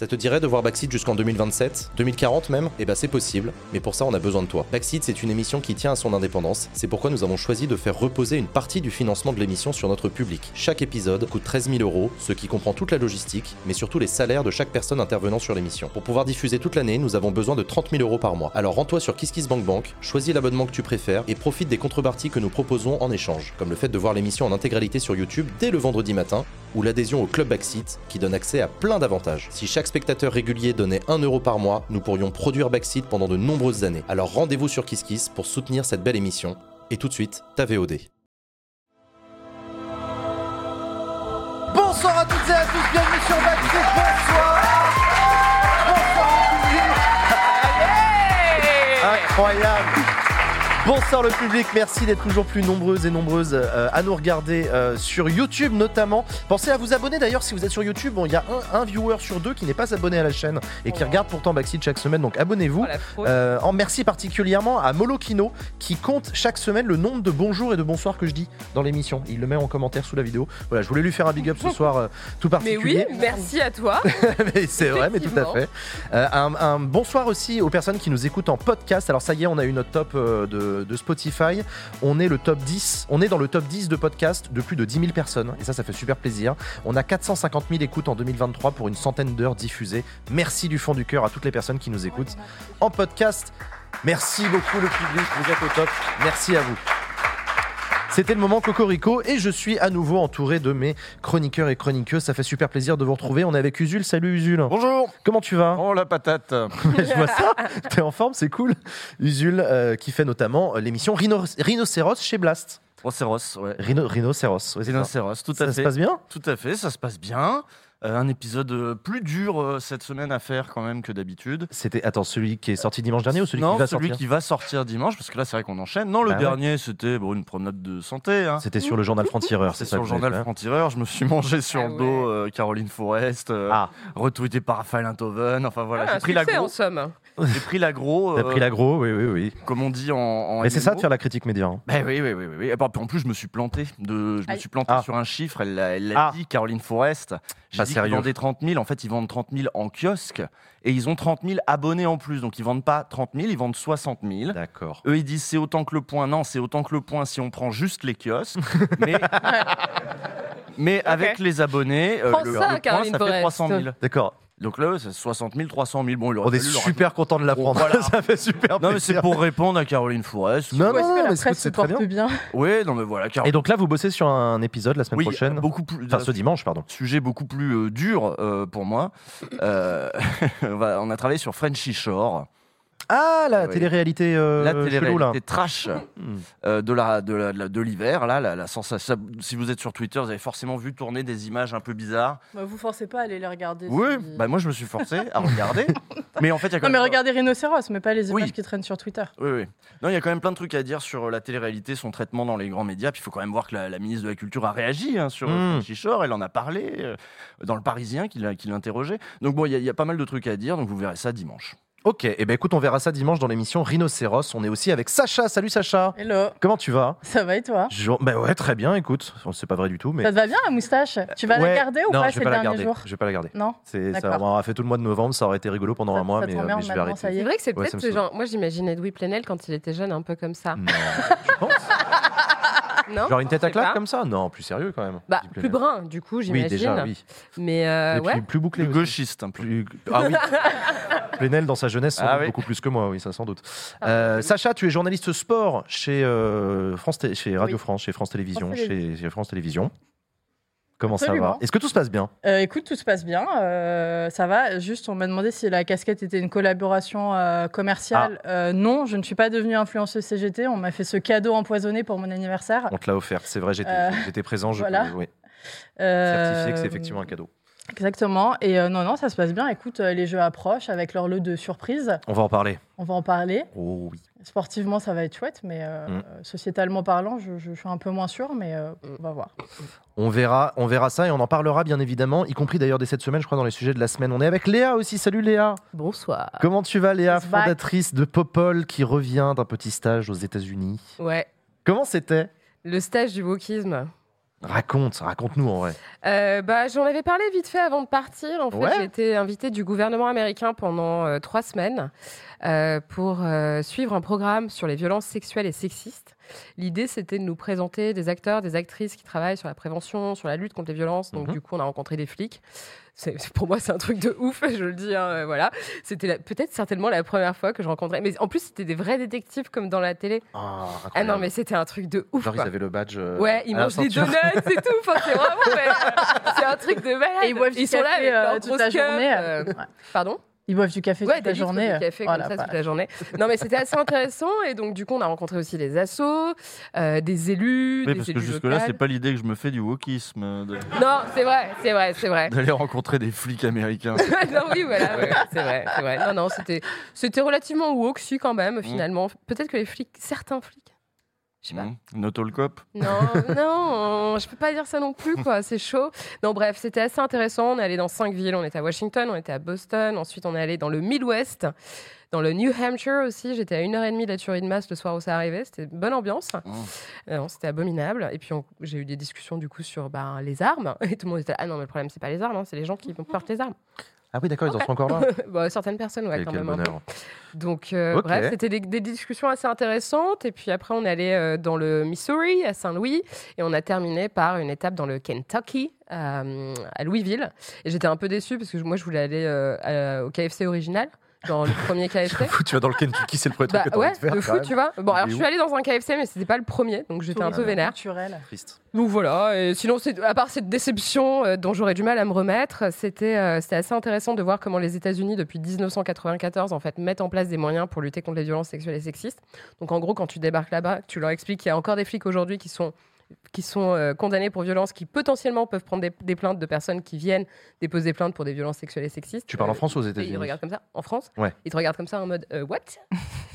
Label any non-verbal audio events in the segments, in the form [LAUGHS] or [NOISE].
Ça te dirait de voir Backseat jusqu'en 2027 2040 même? Eh bah c'est possible, mais pour ça on a besoin de toi. Backseat c'est une émission qui tient à son indépendance, c'est pourquoi nous avons choisi de faire reposer une partie du financement de l'émission sur notre public. Chaque épisode coûte 13 000 euros, ce qui comprend toute la logistique, mais surtout les salaires de chaque personne intervenant sur l'émission. Pour pouvoir diffuser toute l'année, nous avons besoin de 30 000 euros par mois. Alors rends-toi sur KissKissBankBank, choisis l'abonnement que tu préfères et profite des contreparties que nous proposons en échange, comme le fait de voir l'émission en intégralité sur YouTube dès le vendredi matin, ou l'adhésion au Club Backseat qui donne accès à plein d'avantages. Si chaque spectateur régulier donnait 1 euro par mois, nous pourrions produire Backseat pendant de nombreuses années. Alors rendez-vous sur KissKiss pour soutenir cette belle émission. Et tout de suite, ta VOD. Bonsoir à toutes et à tous, bienvenue sur Backseat, bonsoir Incroyable Bonsoir le public, merci d'être toujours plus nombreuses et nombreuses euh, à nous regarder euh, sur YouTube notamment. Pensez à vous abonner d'ailleurs si vous êtes sur YouTube. Bon, il y a un, un viewer sur deux qui n'est pas abonné à la chaîne et qui Oh. regarde pourtant Backseat chaque semaine, donc abonnez-vous. Oh. Euh, en merci particulièrement à Molokino qui compte chaque semaine le nombre de bonjours et de bonsoirs que je dis dans l'émission. Il le met en commentaire sous la vidéo. Voilà, je voulais lui faire un big up ce [LAUGHS] soir tout Mais oui, particulier. merci à toi. [LAUGHS] Mais c'est vrai, mais tout à fait. Un, un bonsoir aussi aux personnes qui nous écoutent en podcast. Alors ça y est, on a eu notre top euh, de, de Spotify. On est le top 10. On est dans le top 10 de podcast de plus de 10 000 personnes. Et ça, ça fait super plaisir. On a 450 000 écoutes en 2023 pour une centaine d'heures diffusées. Merci du fond du cœur à toutes les personnes qui nous écoutent en podcast. Merci beaucoup le public, vous êtes au top. Merci à vous. C'était le moment Cocorico et je suis à nouveau entouré de mes chroniqueurs et chroniqueuses. Ça fait super plaisir de vous retrouver. On est avec Usul. Salut Usul. Bonjour Comment tu vas? Oh la patate [LAUGHS] Je vois ça. T'es en forme, c'est cool. Usul euh, qui fait notamment euh, l'émission Rhino- Rhinocéros chez Blast. Rhinocéros, ouais. Rhino- Rhinocéros. ouais. Rhinocéros, tout à Ça se fait. passe bien? Tout à fait, ça se passe bien. Euh, un épisode euh, plus dur euh, cette semaine à faire quand même que d'habitude. C'était attends celui qui est sorti dimanche dernier ou celui non, qui va celui sortir qui va sortir dimanche, parce que là c'est vrai qu'on enchaîne. Non, le Bah ouais. dernier c'était bon, une promenade de santé. Hein. C'était sur le journal Franc-Tireur, C'est c'est sur le journal fait. Franc-Tireur. Je me suis mangé sur Ah le dos euh, Caroline Forest, euh, Ah, retweeté par Raphaël Enthoven. Enfin voilà, Ah, j'ai pris succès, l'agro. en somme. J'ai pris l'agro. t'as euh, pris l'agro, oui, oui, oui. Comme on dit en. en Mais c'est ça de faire la critique média. hein. Ben oui, oui, oui, oui, oui. Et puis, En plus, je me suis planté. De... Je me Aïe. suis planté Ah. sur un chiffre. Elle l'a l'a Ah. dit, Caroline Forest. J'ai dit qu'ils vendaient 30 000. En fait, ils vendent 30 000 en kiosque. Et ils ont 30 000 abonnés en plus. Donc, ils vendent pas 30 000, ils vendent 60 000. D'accord. Eux, ils disent c'est autant que le point. Non, c'est autant que le point si on prend juste les kiosques. [LAUGHS] Mais, mais avec les abonnés, euh, Prends le, ça, le point, Caroline ça fait Forest. 300 000. D'accord. Donc là, c'est 60 000, 300 000. Bon, il aurait On est super content de l'apprendre. Voilà. [LAUGHS] ça fait super Non, mais c'est pour répondre à Caroline Forest. Non, non, que mais la c'est- presse c'est se très porte bien. bien Oui, non, mais voilà. Car- Et donc là, vous bossez sur un épisode la semaine oui, prochaine. beaucoup plus. Enfin, ce dimanche, pardon. sujet beaucoup plus euh, dur euh, pour moi. Euh, [LAUGHS] on a travaillé sur Frenchy Shore, Ah, la Oui. télé-réalité euh, la télé-réalité trash Hmm. euh, de la de la- de la- de l'hiver. Là, la, la sensation. Si vous êtes sur Twitter, vous avez forcément vu tourner des images un peu bizarres. Bah, Vous forcez pas à aller les regarder. Oui, si- bah moi je me suis forcé à regarder. [LAUGHS] mais en fait, il y a quand Non, mais regardez Rhinocéros, mais pas les Oui. images qui traînent sur Twitter. Oui, oui. Non, il y a quand même plein de trucs à dire sur la télé-réalité, son traitement dans les grands médias. Puis il faut quand même voir que la, la ministre de la Culture a réagi hein, sur Mm. euh, Frenchy Shore. Elle en a parlé euh, dans le Parisien qui interrogé. Donc bon, il y, y a pas mal de trucs à dire. Donc vous verrez ça dimanche. Ok, et ben écoute, on verra ça dimanche dans l'émission Rhinocéros. On est aussi avec Sacha. Salut Sacha. Hello, Comment tu vas? Ça va et toi? Je- Bah ouais, très bien. Écoute, c'est pas vrai du tout, mais Ça te va bien la moustache? Tu vas Ouais. la garder ou non, pas je ces vais pas la garder. jours? Je vais pas la garder. Non? C'est ça. On aura fait tout le mois de novembre. Ça aurait été rigolo pendant Ça- un mois, mais, euh, mais je vais arrêter. ça y C'est vrai que c'est Ouais, peut-être genre. Moi, j'imagine Edoui Plenel quand il était jeune, un peu comme ça. Non, tu penses [LAUGHS] Non Genre une tête à claque pas. comme ça? Non, plus sérieux quand même. Bah, plus brun, du coup, Oui, j'imagine. déjà, oui. Mais euh, Et puis ouais. plus bouclé. Plus gauchiste. Plus- Ah oui. [LAUGHS] Plenel dans sa jeunesse sans Ah doute oui. beaucoup plus que moi, oui, ça sans doute. Ah, Euh, oui. Sacha, tu es journaliste sport chez euh, France, chez Radio Oui. France, chez France Télévisions, France chez, chez France Télévisions. Comment ça va? Est-ce que tout se passe bien? Euh, Écoute, tout se passe bien. euh, ça va. Juste, on m'a demandé si la casquette était une collaboration euh, commerciale. Ah. Non, je ne suis pas devenue influenceuse CGT. On m'a fait ce cadeau empoisonné pour mon anniversaire. On te l'a offert, c'est vrai, j'étais présent, je voilà. peux oui, certifier que c'est effectivement un cadeau. Exactement. Et euh, non, non, ça se passe bien. Écoute, euh, les jeux approchent avec leur lot de surprises. On va en parler. On va en parler. Oh oui. Sportivement, ça va être chouette, mais euh, Mm. sociétalement parlant, je, je suis un peu moins sûre, mais euh, on va voir. On verra, on verra ça et on en parlera bien évidemment, y compris d'ailleurs dès cette semaine, je crois, dans les sujets de la semaine. On est avec Léa aussi. Salut Léa. Bonsoir. Comment tu vas, Léa, It's back. fondatrice de Popol, qui revient d'un petit stage aux États-Unis? Ouais. Comment c'était? Le stage du wokisme. Raconte, raconte-nous en vrai. Euh, bah, J'en avais parlé vite fait avant de partir. En fait, Ouais. j'ai été invitée du gouvernement américain pendant euh, trois semaines euh, pour suivre un programme sur les violences sexuelles et sexistes. L'idée, c'était de nous présenter des acteurs, des actrices qui travaillent sur la prévention, sur la lutte contre les violences. Donc, Mhm. du coup, on a rencontré des flics. C'est- Pour moi, c'est un truc de ouf, je le dis. hein, euh, voilà. C'était peut-être certainement la première fois que je rencontrais. Mais en plus, c'était des vrais détectives comme dans la télé. Ah, Ah non, mais c'était un truc de ouf. Genre, ils avaient le badge. euh, Ouais, ils mangent des donuts et tout. Enfin, c'est vraiment, [LAUGHS] c'est un truc de malade. Et ils boivent sont là avec euh, leur toute la journée. euh, Ouais. Pardon? Ils boivent du café Ouais, toute des la journée. de café Voilà, comme ça voilà. toute la journée. Non, mais c'était assez intéressant. Et donc, du coup, on a rencontré aussi les assos, euh, des élus, Oui, des parce que jusque-là, c'est pas l'idée que je me fais du wokisme, euh, de- Non, c'est vrai, c'est vrai, c'est vrai. d'aller rencontrer des flics américains. [LAUGHS] non, oui, voilà, ouais, c'est vrai, c'est vrai. Non, non, c'était, c'était relativement woke, si, quand même, finalement. Peut-être que les flics, certains flics, je sais pas. Mmh. Not all cop. Non, [LAUGHS] non, je peux pas dire ça non plus, quoi. C'est chaud. Non, bref, c'était assez intéressant. On est allé dans cinq villes. On était à Washington, on était à Boston. Ensuite, on est allé dans le Midwest, dans le New Hampshire aussi. J'étais à une heure et demie de la tuerie de masse le soir où ça arrivait. C'était bonne ambiance. Mmh. Euh, c'était abominable. Et puis, j'ai eu des discussions du coup sur ben, les armes. [LAUGHS] Et tout le monde était là, ah non, mais le problème, c'est pas les armes, hein, c'est les gens qui portent les armes. Ah oui, d'accord, ils en sont encore là. [LAUGHS] Bah, certaines personnes, ouais, quand même. bonheur. Donc, euh, bref, c'était des, des discussions assez intéressantes. Et puis après, on est allé euh, dans le Missouri, à Saint-Louis. Et on a terminé par une étape dans le Kentucky, euh, à Louisville. Et j'étais un peu déçue parce que moi, je voulais aller euh, au KFC original, dans le premier KFC. [LAUGHS] J'avoue, tu vas dans le Kentucky, c'est le premier truc Bah que t'as ouais, de faire. de fou, tu vois. Bon, alors je suis allée dans un KFC, mais c'était pas le premier, donc j'étais un peu vénère. culturel. Triste. Donc voilà, et sinon, à part cette déception euh, dont j'aurais du mal à me remettre, c'était euh, c'était assez intéressant de voir comment les États-Unis, depuis 1994, en fait, mettent en place des moyens pour lutter contre les violences sexuelles et sexistes. Donc en gros, quand tu débarques là-bas, tu leur expliques qu'il y a encore des flics aujourd'hui qui sont qui sont euh, condamnés pour violences, qui potentiellement peuvent prendre des, des plaintes de personnes qui viennent déposer plainte pour des violences sexuelles et sexistes. Tu parles en Euh, France ou aux ils États-Unis regardent comme ça en France. Ouais. Ils te regardent comme ça en mode euh, what?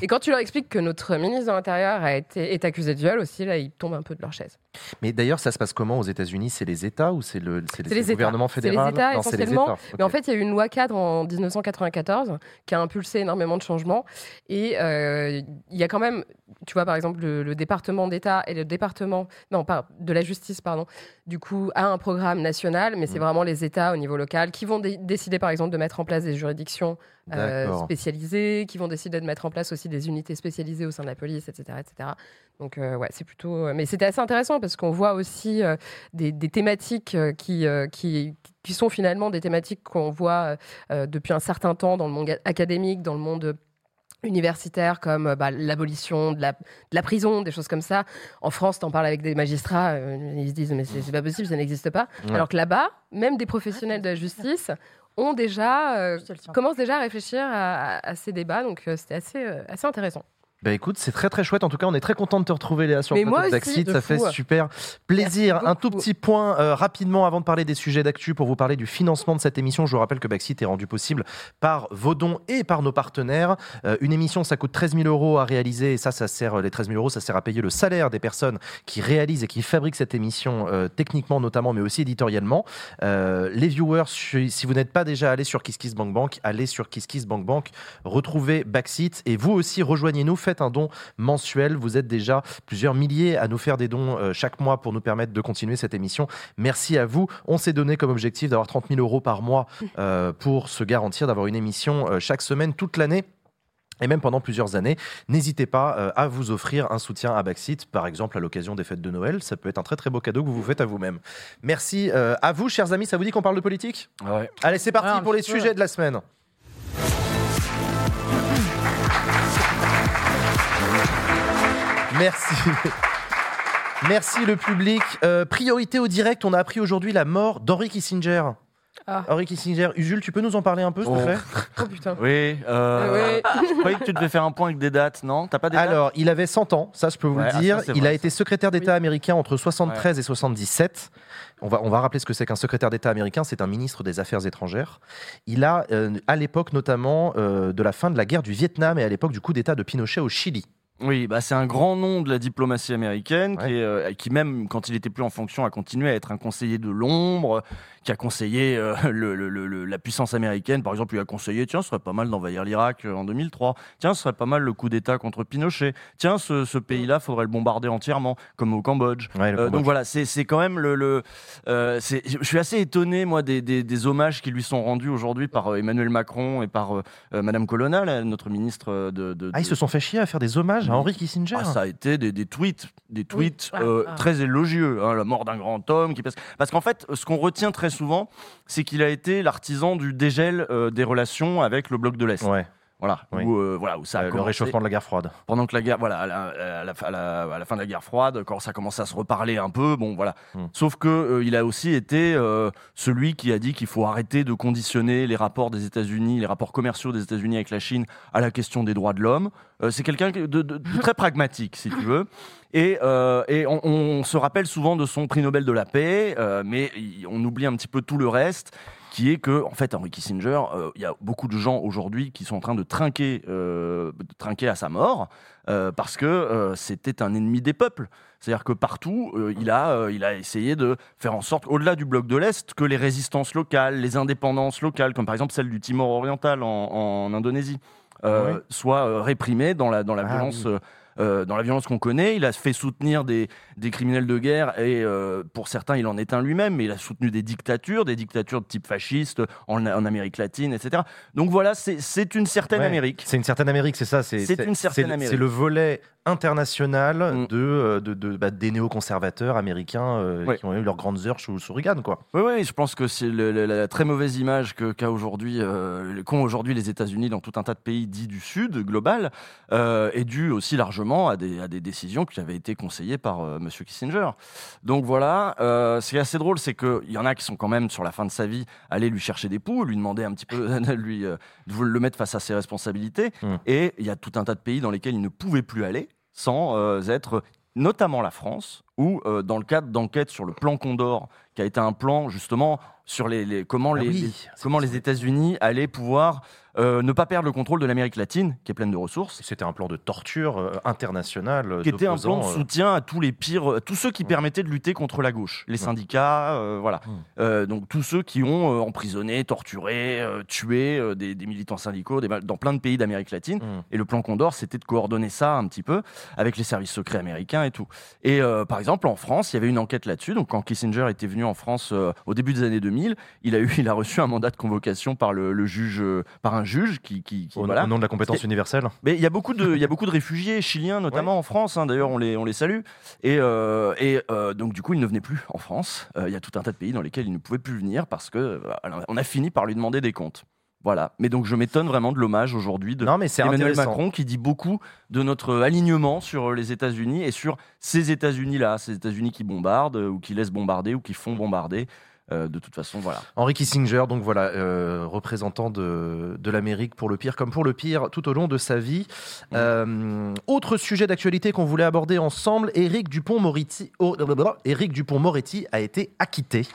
Et quand tu leur expliques que notre ministre de l'Intérieur est accusé de viol aussi, là, ils tombent un peu de leur chaise. Mais d'ailleurs, ça se passe comment aux États-Unis? C'est les États ou c'est le, c'est les gouvernement États. C'est les fédéral États, c'est les essentiellement. États. Mais en fait, il y a eu une loi cadre en 1994 qui a impulsé énormément de changements. Et euh, il y a quand même, tu vois, par exemple, le, le département d'État et le département, non, pas de la justice, pardon, du coup, a un programme national, mais c'est Mm. vraiment les États au niveau local qui vont dé- décider, par exemple, de mettre en place des juridictions euh, spécialisées, qui vont décider de mettre en place aussi des unités spécialisées au sein de la police, etc. etc. Donc, euh, ouais, c'est plutôt. Mais c'était assez intéressant parce qu'on voit aussi euh, des, des thématiques euh, qui, euh, qui, qui sont finalement des thématiques qu'on voit euh, depuis un certain temps dans le monde académique, dans le monde universitaire, comme bah, l'abolition de la, de la prison, des choses comme ça. En France, t'en parles avec des magistrats, euh, ils se disent mais c'est c'est pas possible, ça n'existe pas. Ouais. Alors que là-bas, même des professionnels de la justice ont déjà euh, commencent déjà à réfléchir à, à- à ces débats, donc euh, c'était assez, euh, assez intéressant. Bah écoute, c'est très très chouette. En tout cas, on est très content de te retrouver Léa sur le plateau Ça fait super plaisir. Un tout petit point euh, rapidement avant de parler des sujets d'actu pour vous parler du financement de cette émission. Je vous rappelle que Backseat est rendu possible par vos dons et par nos partenaires. Euh, une émission, ça coûte 13 000 euros à réaliser et ça, ça sert les 13 000 euros, ça sert à payer le salaire des personnes qui réalisent et qui fabriquent cette émission euh, techniquement notamment, mais aussi éditorialement. Euh, les viewers, si vous n'êtes pas déjà allé sur KissKissBankBank, allez sur KissKissBankBank, retrouvez Backseat et vous aussi rejoignez-nous, faites un don mensuel. Vous êtes déjà plusieurs milliers à nous faire des dons euh, chaque mois pour nous permettre de continuer cette émission. Merci à vous. On s'est donné comme objectif d'avoir 30 000 euros par mois euh, pour se garantir d'avoir une émission euh, chaque semaine toute l'année. Et même pendant plusieurs années, n'hésitez pas euh, à vous offrir un soutien à Backseat, par exemple à l'occasion des fêtes de Noël. Ça peut être un très très beau cadeau que vous vous faites à vous-même. Merci euh, à vous, chers amis. Ça vous dit qu'on parle de politique? Ouais. Allez, c'est parti Ouais, pour les sujets de la semaine. Merci. Merci le public. Euh, priorité au direct, on a appris aujourd'hui la mort d'Henry Kissinger. Ah. Henry Kissinger. Usul, tu peux nous en parler un peu, s'il te Oh. plaît [LAUGHS] Oh putain. Oui, euh, Ah je croyais que tu devais faire un point avec des dates, non T'as pas des dates Alors, il avait 100 ans, ça je peux vous Ouais, le ah, dire. ça, il vrai, a été secrétaire d'État américain entre 73 et 77. On va, on va rappeler ce que c'est qu'un secrétaire d'État américain. C'est un ministre des Affaires étrangères. Il a, euh, à l'époque notamment, euh, de la fin de la guerre du Vietnam et à l'époque du coup d'État de Pinochet au Chili. Oui, bah c'est un grand nom de la diplomatie américaine Ouais. qui, est, euh, qui même quand il était plus en fonction a continué à être un conseiller de l'ombre, qui a conseillé euh, le- le- le- le- la puissance américaine. Par exemple, il a conseillé tiens, ce serait pas mal d'envahir l'Irak euh, en 2003. Tiens, ce serait pas mal le coup d'État contre Pinochet. Tiens, ce, ce pays-là, faudrait le bombarder entièrement, comme au Cambodge. Ouais, le Euh, Cambodge. donc voilà, c'est quand même le. je suis assez étonné, moi, des, des- des hommages qui lui sont rendus aujourd'hui par Emmanuel Macron et par Madame Colonna, notre ministre de. de- Ah, ils se sont fait chier à faire des hommages à Oui. Henry Kissinger. ah, ça a été des, des tweets, des tweets euh, ah. très élogieux. hein, la mort d'un grand homme qui passe. Parce qu'en fait, ce qu'on retient très souvent, c'est qu'il a été l'artisan du dégel euh, des relations avec le bloc de l'Est. Ouais, Voilà, Oui. où, euh, voilà, où ça a le commencé réchauffement de la guerre froide. pendant que la guerre, voilà, à la, à la- à la- à la fin de la guerre froide, quand ça commençait à se reparler un peu, bon, voilà. Hmm. Sauf que euh, il a aussi été euh, celui qui a dit qu'il faut arrêter de conditionner les rapports des États-Unis, les rapports commerciaux des États-Unis avec la Chine à la question des droits de l'homme. C'est quelqu'un de, de- de très pragmatique, si tu veux. Et, et on, on se rappelle souvent de son prix Nobel de la paix, mais on oublie un petit peu tout le reste qui est que, en fait, Henry Kissinger, euh, il y a beaucoup de gens aujourd'hui qui sont en train de trinquer, euh, de trinquer à sa mort, euh, parce que c'était un ennemi des peuples. C'est-à-dire que partout, euh, il, a, euh, il a essayé de faire en sorte, au-delà du bloc de l'Est, que les résistances locales, les indépendances locales, comme par exemple celle du Timor oriental en, en Indonésie, euh, Oui. soient réprimées dans la, dans la Ah, violence. oui. Euh, dans la violence qu'on connaît, il a fait soutenir des, des criminels de guerre et euh, pour certains, il en est un lui-même, mais il a soutenu des dictatures, des dictatures de type fasciste en, en Amérique latine, etc. Donc voilà, c'est une certaine Ouais. Amérique. C'est une certaine Amérique, c'est ça. C'est une certaine Amérique. C'est le volet international Mm. de, euh, de, de- bah, des néoconservateurs américains euh, Ouais. qui ont eu leurs grandes heures sous, sous Reagan, quoi. Oui, oui, je pense que c'est la très mauvaise image que qu'a aujourd'hui, qu'ont aujourd'hui les États-Unis dans tout un tas de pays dits du Sud global, est due aussi largement à des, à des décisions qui avaient été conseillées par euh, Monsieur Kissinger. Donc voilà, euh, ce qui est assez drôle, c'est qu'il y en a qui sont quand même sur la fin de sa vie allés lui chercher des poux, lui demander un petit peu [LAUGHS] de lui euh, de le mettre face à ses responsabilités, Mm. et il y a tout un tas de pays dans lesquels il ne pouvait plus aller sans euh, être notamment la France, où euh, dans le cadre d'enquêtes sur le plan Condor, qui a été un plan justement sur les, les- comment, Ah les, oui, les- c'est comment les États-Unis allaient pouvoir euh, ne pas perdre le contrôle de l'Amérique latine, qui est pleine de ressources. C'était un plan de torture euh, international. euh, Qui était un plan de euh, soutien à tous les pires, à tous ceux qui Ouais. permettaient de lutter contre la gauche, les syndicats, euh, voilà. Mm. Euh, donc tous ceux qui ont euh, emprisonné, torturé, euh, tué euh, des, des militants syndicaux des- dans plein de pays d'Amérique latine. Mm. Et le plan Condor, c'était de coordonner ça un petit peu avec les services secrets américains et tout. Et euh, par exemple, en France, il y avait une enquête là-dessus. Donc, quand Kissinger était venu en France euh, au début des années 2000, il a eu, il a reçu un mandat de convocation par le, le juge, euh, par un juge qui, qui, qui- au, voilà. nom de la compétence universelle. Mais il y a beaucoup de, il y a beaucoup de réfugiés chiliens, notamment en France. hein. D'ailleurs, on les, on les salue. Et, euh, et euh, donc, du coup, il ne venait plus en France. Il y a tout un tas de pays dans lesquels il ne pouvait plus venir parce que alors, on a fini par lui demander des comptes. Voilà. Mais donc, je m'étonne vraiment de l'hommage aujourd'hui de Non, mais c'est Emmanuel. Macron qui dit beaucoup de notre alignement sur les États-Unis et sur ces États-Unis-là, ces États-Unis qui bombardent ou qui laissent bombarder ou qui font bombarder. Euh, de toute façon, voilà. Henry Kissinger, donc voilà, euh, représentant de, de l'Amérique pour le pire comme pour le pire tout au long de sa vie. Euh, autre sujet d'actualité qu'on voulait aborder ensemble, Éric Dupont-Moretti oh, Dupont-Moretti a été acquitté.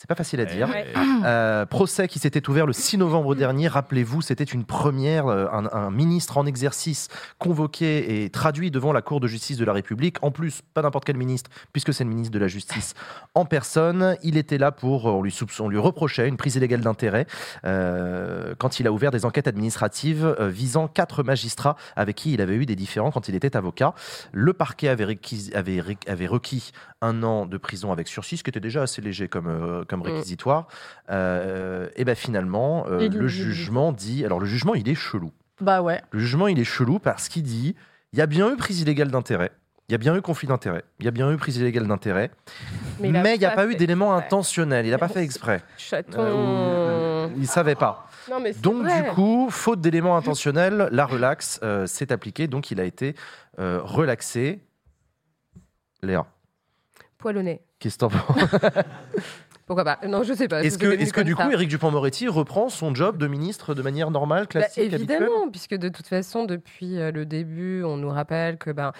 C'est pas facile à dire. Ouais. Euh, procès qui s'était ouvert le 6 novembre dernier. Rappelez-vous, c'était une première. euh, Un, un ministre en exercice convoqué et traduit devant la Cour de justice de la République. En plus, pas n'importe quel ministre, puisque c'est le ministre de la Justice en personne. Il était là pour. On lui, soupçon- on lui reprochait une prise illégale d'intérêt euh, quand il a ouvert des enquêtes administratives euh, visant quatre magistrats avec qui il avait eu des différends quand il était avocat. Le parquet avait, requis- avait, avait requis un an de prison avec sursis, ce qui était déjà assez léger comme, euh, comme Mm. réquisitoire. Euh, et ben finalement, euh, le jugement dit. Alors le jugement, il est chelou. Bah ouais. Le jugement, il est chelou parce qu'il dit il y a bien eu prise illégale d'intérêt. Il y a bien eu conflit d'intérêt. Il y a bien eu prise illégale d'intérêt. Mais il n'y a pas eu exprès. intentionnels. Il n'a pas fait exprès. [LAUGHS] Chaton. Il savait pas. Non, mais c'est Donc vrai. du coup, faute d'éléments intentionnels, la relaxe s'est appliquée. Donc il a été relaxé. Léa, Poilonné. qu'est-ce que t'en penses [LAUGHS] Pourquoi pas Non, je sais pas. Est-ce que, est-ce que du ça. coup, Éric Dupont-Moretti reprend son job de ministre de manière normale, Bah, classique, évidemment, puisque de toute façon, depuis euh, le début, on nous rappelle que ben,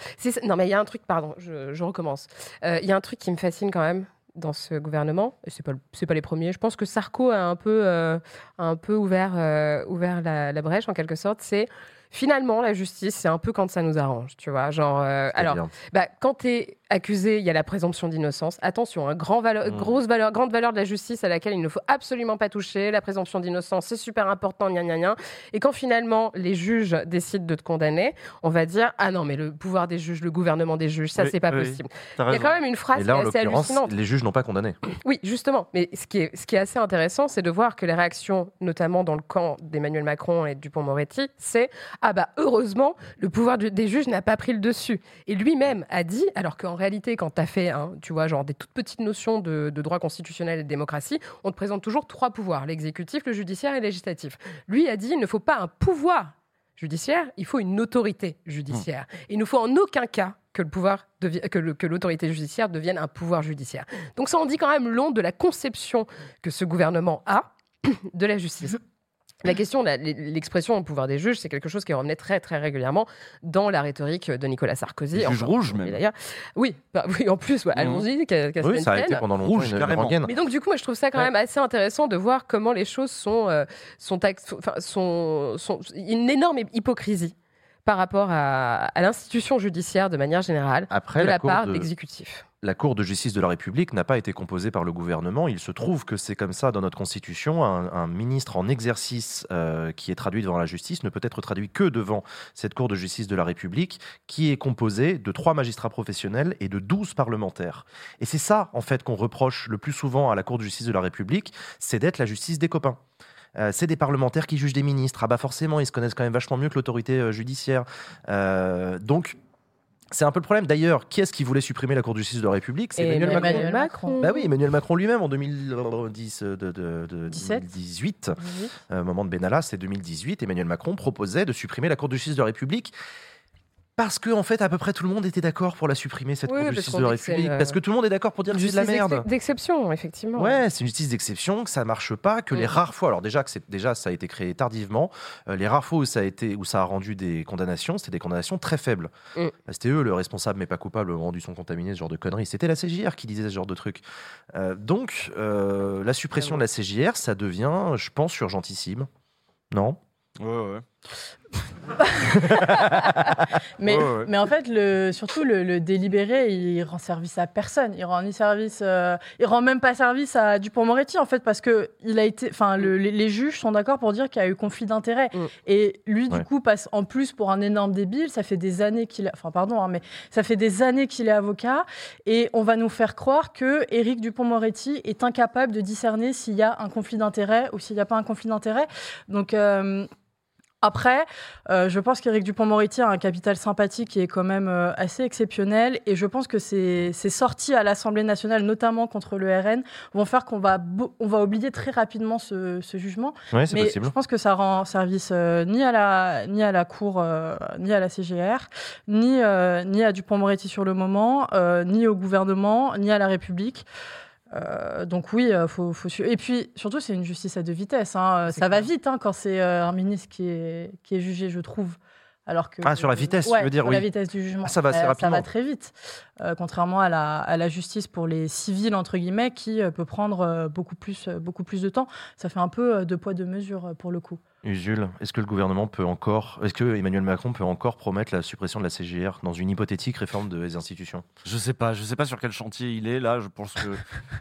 non mais il y a un truc, pardon, je, je recommence. Euh, Il y a un truc qui me fascine quand même dans ce gouvernement. Et pas le- c'est pas les premiers. Je pense que Sarko a un peu, euh, a un peu ouvert, euh, ouvert la, la brèche en quelque sorte. C'est finalement, la justice, c'est un peu quand ça nous arrange, tu vois. Genre, euh, alors, bien. bah, quand tu es accusé, il y a la présomption d'innocence. Attention, hein, grand valeur, Mm. grosse valeur, grande valeur de la justice à laquelle il ne faut absolument pas toucher. La présomption d'innocence, c'est super important, gna gna gna. Et quand finalement les juges décident de te condamner, on va dire ah non mais le pouvoir des juges, le gouvernement des juges, ça Oui, c'est pas oui, possible. Il y a quand même une phrase qui est assez hallucinante. les juges n'ont pas condamné. Oui, justement. Mais ce qui est, ce qui est assez intéressant, c'est de voir que les réactions, notamment dans le camp d'Emmanuel Macron et Dupont-Moretti, c'est Ah bah heureusement, le pouvoir du- des juges n'a pas pris le dessus. Et lui-même a dit, alors qu'en réalité, quand tu as fait, hein, tu vois, genre des toutes petites notions de, de droit constitutionnel et de démocratie, on te présente toujours trois pouvoirs l'exécutif, le judiciaire et le législatif. Lui a dit Il ne faut pas un pouvoir judiciaire, il faut une autorité judiciaire. Il ne faut en aucun cas que le pouvoir que l'autorité judiciaire devienne un pouvoir judiciaire. Donc ça en dit quand même long de la conception que ce gouvernement a de la justice. La question, l'expression au pouvoir des juges, c'est quelque chose qui revenait très très régulièrement dans la rhétorique de Nicolas Sarkozy. Enfin, rouges, et même. d'ailleurs, oui, bah, oui, en plus, ouais, allons-y, qu'à- qu'à Oui, ça a été pendant longtemps Rouge, une, une carrément. rengaine. Mais donc, du coup, moi, je trouve ça quand Ouais. même assez intéressant de voir comment les choses sont, euh, sont, enfin, sont, sont- une énorme hypocrisie par rapport à, à l'institution judiciaire de manière générale Après, de la, part de- d'exécutif. La Cour de justice de la République n'a pas été composée par le gouvernement. Il se trouve que c'est comme ça dans notre Constitution. Un, ministre en exercice euh, qui est traduit devant la justice ne peut être traduit que devant cette Cour de justice de la République, qui est composée de trois magistrats professionnels et de douze parlementaires. Et c'est ça, en fait, qu'on reproche le plus souvent à la Cour de justice de la République, c'est d'être la justice des copains. Euh, c'est des parlementaires qui jugent des ministres. Ah bah forcément, ils se connaissent quand même vachement mieux que l'autorité euh, judiciaire. Donc, c'est un peu le problème. D'ailleurs, qui est-ce qui voulait supprimer la Cour de justice de la République? C'est Emmanuel Macron. Emmanuel Macron. Bah oui, Emmanuel Macron lui-même en 2010, euh, de, de- de- 17. 2018, euh, moment de Benalla, c'est 2018, Emmanuel Macron proposait de supprimer la Cour de justice de la République. Parce que, en fait, à peu près tout le monde était d'accord pour la supprimer, cette Oui, Cour de parce justice de la République. Parce que tout le monde est d'accord pour dire que c'est de la Justice merde. d'ex- d'exception, effectivement. Ouais, c'est une justice d'exception, que ça marche pas, que les rares fois, alors déjà que c'est déjà ça a été créé tardivement, euh, les rares fois où ça a été où ça a rendu des condamnations, c'était des condamnations très faibles. Mm. Bah, C'était eux le responsable mais pas coupable, rendu son contaminé, ce genre de conneries. C'était la CJR qui disait ce genre de trucs. Euh, donc euh, la suppression de la CJR, ça devient, je pense, urgentissime. Non? Ouais, ouais. [LAUGHS] Mais, Ouais, ouais. mais en fait, le, surtout le, le délibéré, il rend service à personne. Il rend ni service, euh, il rend même pas service à Dupont-Moretti en fait parce que il a été, enfin, le- les, les juges sont d'accord pour dire qu'il y a eu conflit d'intérêts. Mm. Et lui, du coup, passe en plus pour un énorme débile. Ça fait des années qu'il, a- enfin, pardon, hein, mais ça fait des années qu'il est avocat et on va nous faire croire que Éric Dupont-Moretti est incapable de discerner s'il y a un conflit d'intérêts ou s'il n'y a pas un conflit d'intérêts. Donc euh, après, euh, je pense qu'Éric Dupont-Moretti a un capital sympathique qui est quand même euh, assez exceptionnel. Et je pense que ces, ces sorties à l'Assemblée nationale, notamment contre le RN, vont faire qu'on va, on va oublier très rapidement ce, ce jugement. Ouais, Mais possible. je pense que ça rend service euh, ni, à la, ni à la Cour, euh, ni à la CGR, ni, euh, ni à Dupont-Moretti sur le moment, euh, ni au gouvernement, ni à la République. Euh, donc oui, euh, faut, faut et puis surtout c'est une justice à deux vitesses. hein. Ça va vite hein, quand c'est euh, un ministre qui est, qui est jugé, je trouve. Alors que Ah, sur la vitesse, Ouais, veux dire, sur la oui. vitesse du jugement. Ah, ça va assez Euh, Ça rapidement. va très vite, Euh, contrairement à la, à la justice pour les civils entre guillemets qui euh, peut prendre euh, beaucoup plus, euh, beaucoup plus de temps. Ça fait un peu euh, deux poids deux mesures euh, pour le coup. Jules, est-ce que le gouvernement peut encore, est-ce que Emmanuel Macron peut encore promettre la suppression de la CGR dans une hypothétique réforme des institutions? Je sais pas, je sais pas sur quel chantier il est là. Je pense que,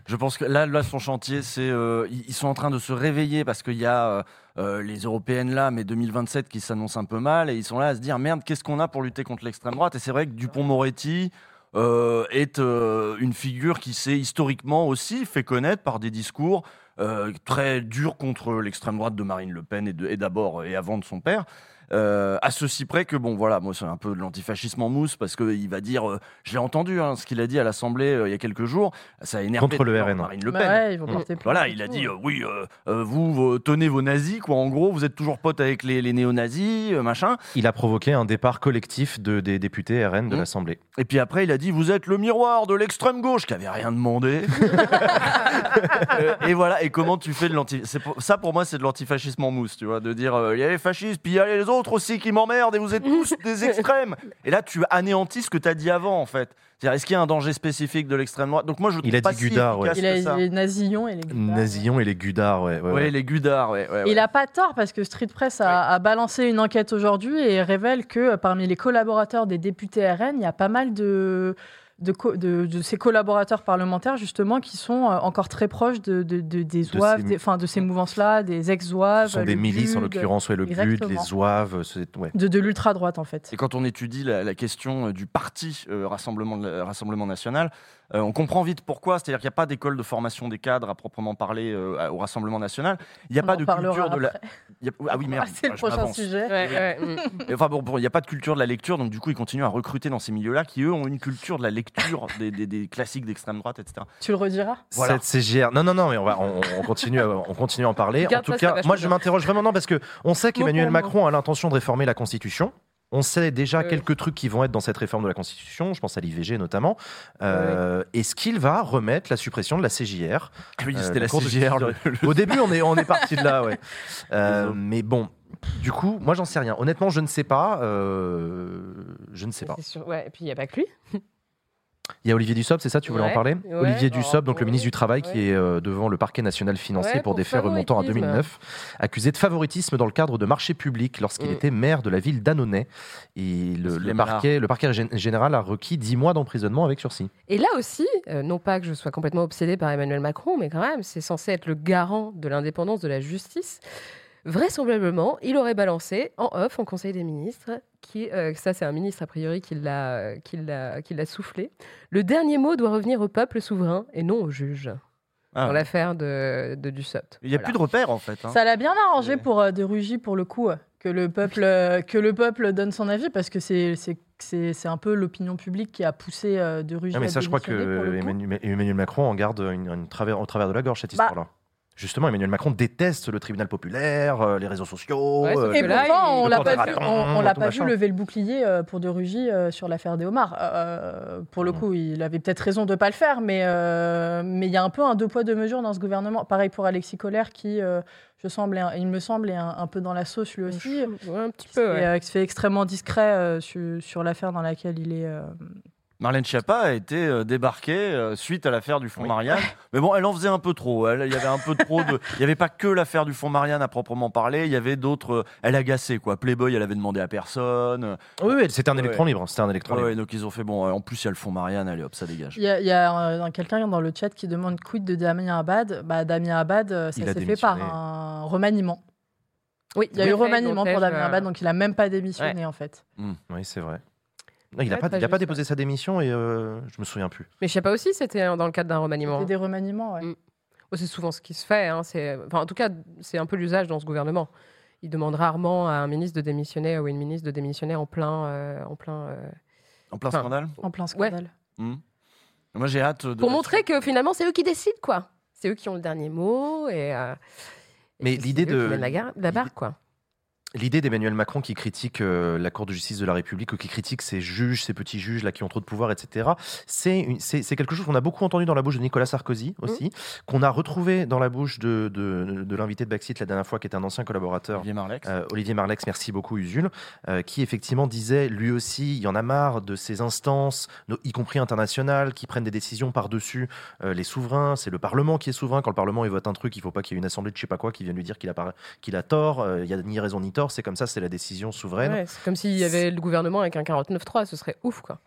je pense que là, là son chantier, c'est euh, ils sont en train de se réveiller parce qu'il y a euh, les européennes là, mais 2027 qui s'annonce un peu mal et ils sont là à se dire merde, qu'est-ce qu'on a pour lutter contre l'extrême droite? Et c'est vrai que Dupont-Moretti euh, est euh, une figure qui s'est historiquement aussi fait connaître par des discours euh, très durs contre l'extrême droite de Marine Le Pen et d'abord et avant de son père. Euh, à ceci près que, bon, voilà, moi, c'est un peu de l'antifascisme en mousse parce qu'il va dire, euh, je l'ai entendu, hein, ce qu'il a dit à l'Assemblée euh, il y a quelques jours, ça a énervé Contre le RN. Marine Le Bah Pen. ouais, ils vont Mm. Voilà, il a dit euh, oui, euh, euh, vous tenez vos nazis, quoi. En gros, vous êtes toujours potes avec les, les néo-nazis, euh, machin. Il a provoqué un départ collectif de, des députés RN de Mmh. l'Assemblée. Et puis après, il a dit vous êtes le miroir de l'extrême gauche, qui avait rien demandé. [LAUGHS] Et voilà. Et comment tu fais de l'anti C'est pour- Ça, pour moi, c'est de l'antifascisme en mousse, tu vois, de dire euh, il y a les fascistes, puis il y a les autres autres aussi qui m'emmerdent et vous êtes tous [LAUGHS] des extrêmes. Et là, tu anéantis ce que tu as dit avant, en fait. C'est-à-dire, est-ce qu'il y a un danger spécifique de l'extrême droite? Donc moi, je le Il a pas dit si Gudard, ouais. Il a ça. les nazillons et les guitares. Nazillon et les Gudards, ouais. ouais, Ouais, ouais. les Gudards, ouais. ouais, ouais. Il a pas tort parce que Street Press a, a balancé une enquête aujourd'hui et révèle que euh, parmi les collaborateurs des députés RN, il y a pas mal de, de, co- de, de ces collaborateurs parlementaires justement qui sont euh, encore très proches de, de- de- des De zouaves, ces- des- enfin de ces mouvances-là, des ex-zouaves. Ce sont des milices, en l'occurrence, ouais, le GUD, les Zouaves, c'est- ouais. De, de l'ultra-droite en fait. Et quand on étudie la, la question euh, du parti euh, Rassemblement, Rassemblement National, euh, on comprend vite pourquoi. C'est-à-dire qu'il n'y a pas d'école de formation des cadres à proprement parler euh, au Rassemblement National. Il n'y a On pas de culture de la. a- Ah oui, merde. C'est le je prochain m'avance. sujet. Ouais, ouais. Et Enfin bon, bon, il n'y a pas de culture de la lecture, donc du coup, ils continuent à recruter dans ces milieux-là qui, eux, ont une culture de la lecture des, des- des classiques d'extrême droite, etc. Tu le rediras? Voilà. Cette CGR. Non, non, non, mais on, va, on, on continue, à, on continue à en parler. En tout ça, cas, moi, je m'interroge vraiment, non, parce que on sait qu'Emmanuel. Macron a l'intention de réformer la Constitution. On sait déjà Oui. quelques trucs qui vont être dans cette réforme de la Constitution, je pense à l'IVG notamment. Euh, Est-ce qu'il va remettre la suppression de la CJR Oui, Euh, c'était la de justice Au début, on est, on est parti de là, ouais. [LAUGHS] Euh, mais bon, du coup, moi, j'en sais rien. Honnêtement, je ne sais pas. euh, je ne sais pas. C'est sûr. Ouais, et puis il n'y a pas que lui. Il y a Olivier Dussopt, c'est ça, tu voulais en parler ouais. Olivier Dussopt, Oh, donc le ministre du Travail, qui est euh, devant le parquet national financier Ouais, pour pour des faits remontant à favoritisme. 2009, accusé de favoritisme dans le cadre de marchés publics lorsqu'il Mm. était maire de la ville d'Annonay. Et le, parquet, le parquet gén- général a requis 10 mois d'emprisonnement avec sursis. Et là aussi, euh, non pas que je sois complètement obsédée par Emmanuel Macron, mais quand même, c'est censé être le garant de l'indépendance de la justice. Vraisemblablement, il aurait balancé en off en Conseil des ministres, qui, euh, ça c'est un ministre a priori qui l'a, qui l'a, qui l'a soufflé. Le dernier mot doit revenir au peuple souverain et non au juge Ah, dans l'affaire de, de Dussopt. Il n'y a Voilà. plus de repères, en fait. hein. Ça l'a bien arrangé pour euh, De Rugy pour le coup, euh, que le peuple, euh, que le peuple donne son avis parce que c'est c'est c'est c'est un peu l'opinion publique qui a poussé euh, De Rugy. Ah, mais à ça, je crois que. Emmanuel, Emmanuel Macron en garde une, une travers, au travers de la gorge, cette Bah. histoire-là. Justement, Emmanuel Macron déteste le tribunal populaire, euh, les réseaux sociaux. Ouais, euh, Et là, pourtant, il- on l'a pas vu, raton, on, on l'a pas vu lever le bouclier euh, pour De Rugy euh, sur l'affaire des homards. Euh, pour le Mhm. coup, il avait peut-être raison de pas le faire, mais euh, mais il y a un peu un deux poids deux mesures dans ce gouvernement. Pareil pour Alexis Collère qui, euh, je semble, il me semble, est un, un peu dans la sauce lui aussi. Ouais, un petit Qui peu. se, ouais. fait, euh, qui se fait extrêmement discret euh, sur, sur l'affaire dans laquelle il est. Marlène Schiappa a été euh, débarquée euh, suite à l'affaire du fonds Oui. Marianne. [LAUGHS] Mais bon, elle en faisait un peu trop. Elle- Il y avait un peu trop de. Il n'y avait pas que l'affaire du fonds Marianne à proprement parler. Il y avait d'autres. euh, Elle agaçait, quoi. Playboy, elle avait demandé à personne. Oui, oui, c'était un Ouais. électron libre. C'était un électron Ouais, libre. ouais, donc ils ont fait bon. En plus, il y a le fonds Marianne. Allez hop, ça dégage. Il y a, quelqu'un dans le chat qui demande quid de Damien Abad. Bah, Damien Abad, ça s'est fait par un remaniement. Oui, Il y a eu remaniement pour Damien Abad, donc il a même pas démissionné en fait. Oui, c'est vrai. Non, il n'a Ouais, pas, déposé sa démission et euh, je me souviens plus. Mais je sais pas aussi, c'était dans le cadre d'un remaniement. C'est des remaniements, ouais. Mm. Oh, c'est souvent ce qui se fait. hein, Enfin, en tout cas, c'est un peu l'usage dans ce gouvernement. Il demande rarement à un ministre de démissionner ou une ministre de démissionner en plein. euh, en plein euh, En plein Enfin, scandale. En plein scandale. Hmm. Moi, j'ai hâte de. Pour montrer que finalement, c'est eux qui décident, quoi. C'est eux qui ont le dernier mot. Et, euh, et Mais l'idée de- la, gar- la barre, quoi. L'idée d'Emmanuel Macron qui critique euh, la Cour de justice de la République ou qui critique ces juges, ces petits juges là qui ont trop de pouvoir, etc. C'est quelque chose qu'on a beaucoup entendu dans la bouche de Nicolas Sarkozy aussi, qu'on a retrouvé dans la bouche de, de, de l'invité de Baxit la dernière fois, qui est un ancien collaborateur Olivier Marlex. Euh, Olivier Marlex, merci beaucoup Usul, euh, qui effectivement disait lui aussi, il y en a marre de ces instances, y compris internationales, qui prennent des décisions par-dessus euh, les souverains. C'est le Parlement qui est souverain. Quand le Parlement il vote un truc, il faut pas qu'il y ait une assemblée de je sais pas quoi qui vienne lui dire qu'il a, par- a tort. Il y a ni raison ni tort. C'est comme ça, c'est la décision souveraine. Ouais, c'est comme s'il y avait le gouvernement avec un 49-3, ce serait ouf, quoi.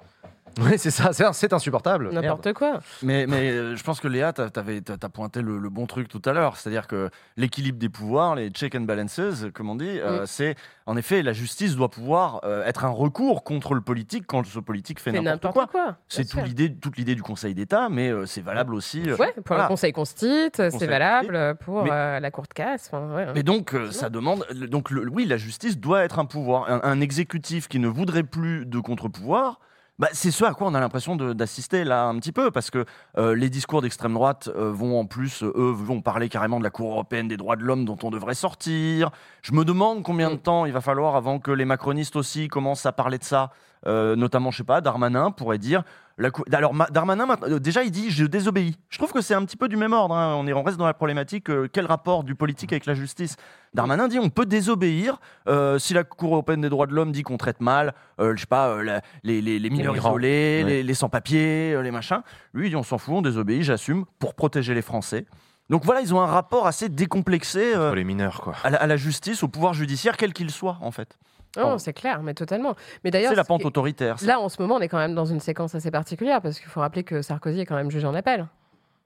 [LAUGHS] Oui, c'est ça, c'est, c'est insupportable. N'importe quoi. Mais, mais euh, je pense que Léa, tu as, pointé le, le bon truc tout à l'heure. C'est-à-dire que l'équilibre des pouvoirs, les check and balances, comme on dit, euh, c'est en effet la justice doit pouvoir euh, être un recours contre le politique quand ce politique fait C'est n'importe n'importe quoi. quoi. C'est tout toute l'idée du Conseil d'État, mais euh, c'est valable aussi. euh, Ouais, pour voilà. le Conseil constite, c'est valable pour Mais- euh, la cour de casse. enfin, ouais, hein. Mais donc, euh, ça demande. Donc, le- oui, la justice doit être un pouvoir. Un, un exécutif qui ne voudrait plus de contre-pouvoir. Bah, c'est ce à quoi on a l'impression de- d'assister là un petit peu, parce que euh, les discours d'extrême droite euh, vont en plus, euh, eux, vont parler carrément de la Cour européenne des droits de l'homme dont on devrait sortir. Je me demande combien de Mm. temps il va falloir avant que les macronistes aussi commencent à parler de ça Euh, notamment, je sais pas, Darmanin pourrait dire. La cou- Alors, Ma- Darmanin, euh, déjà, il dit je désobéis. Je trouve que c'est un petit peu du même ordre. hein. On, est, on reste dans la problématique euh, quel rapport du politique avec la justice? Darmanin dit on peut désobéir euh, si la Cour européenne des droits de l'homme dit qu'on traite mal, je sais pas, la- les, les- les mineurs isolés, Ouais. les, sans-papiers, les machins. Lui, il dit on s'en fout, on désobéit, j'assume, pour protéger les Français. Donc voilà, ils ont un rapport assez décomplexé euh, les mineurs, quoi. à, la, à la justice, au pouvoir judiciaire, quel qu'il soit, en fait. Non, c'est clair, mais totalement. Mais d'ailleurs, C'est la pente autoritaire. ça. Là, en ce moment, on est quand même dans une séquence assez particulière parce qu'il faut rappeler que Sarkozy est quand même jugé en appel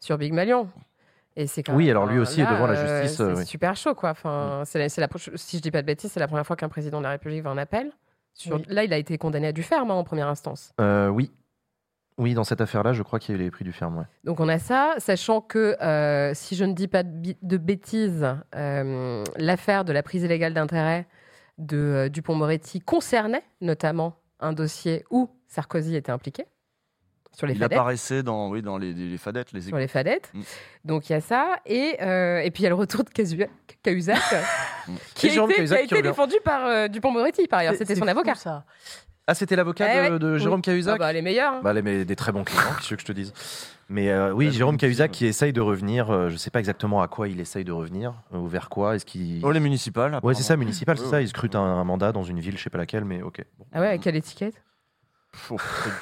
sur Big Malion. Et c'est Oui, alors lui aussi est devant la euh, justice, C'est euh, oui. Mm. super chaud, quoi. Enfin, c'est la- c'est la, si je dis pas de bêtises, c'est la première fois qu'un président de la République va en appel. Sur- Oui. Là, il a été condamné à du ferme hein, en première instance. Euh, oui. Oui, dans cette affaire-là, je crois qu'il y a eu les prix du ferme, ouais. Donc on a ça, sachant que euh, si je ne dis pas de, de bêtises, euh, l'affaire de la prise illégale d'intérêt de euh, Dupont-Moretti concernait notamment un dossier où Sarkozy était impliqué sur les Il fadettes. apparaissait dans, oui, dans les, les- les fadettes, les Sur les fadettes. Mm. Donc il y a ça. Et, euh, et puis il y a le retour de Cahuzac, [LAUGHS] qui a été, qui a défendu par euh, Dupont-Moretti, par ailleurs. C'était son fou, avocat. ça. Ah, c'était l'avocat Eh de, ouais. de Jérôme Ah Cahuzac bah, les meilleurs. hein. Bah, les, mais des très bons clients, qu'est-ce que je te dise. Mais euh, oui, Bah, Jérôme Cahuzac qui essaye de revenir, euh, je sais pas exactement à quoi il essaye de revenir, euh, ou vers quoi, est-ce qu'il... Oh, les municipales. ouais, c'est ça, municipal, c'est ça, il scrute un, un mandat dans une ville, je sais pas laquelle, mais ok. Bon. Ah ouais, avec quelle étiquette? Pff,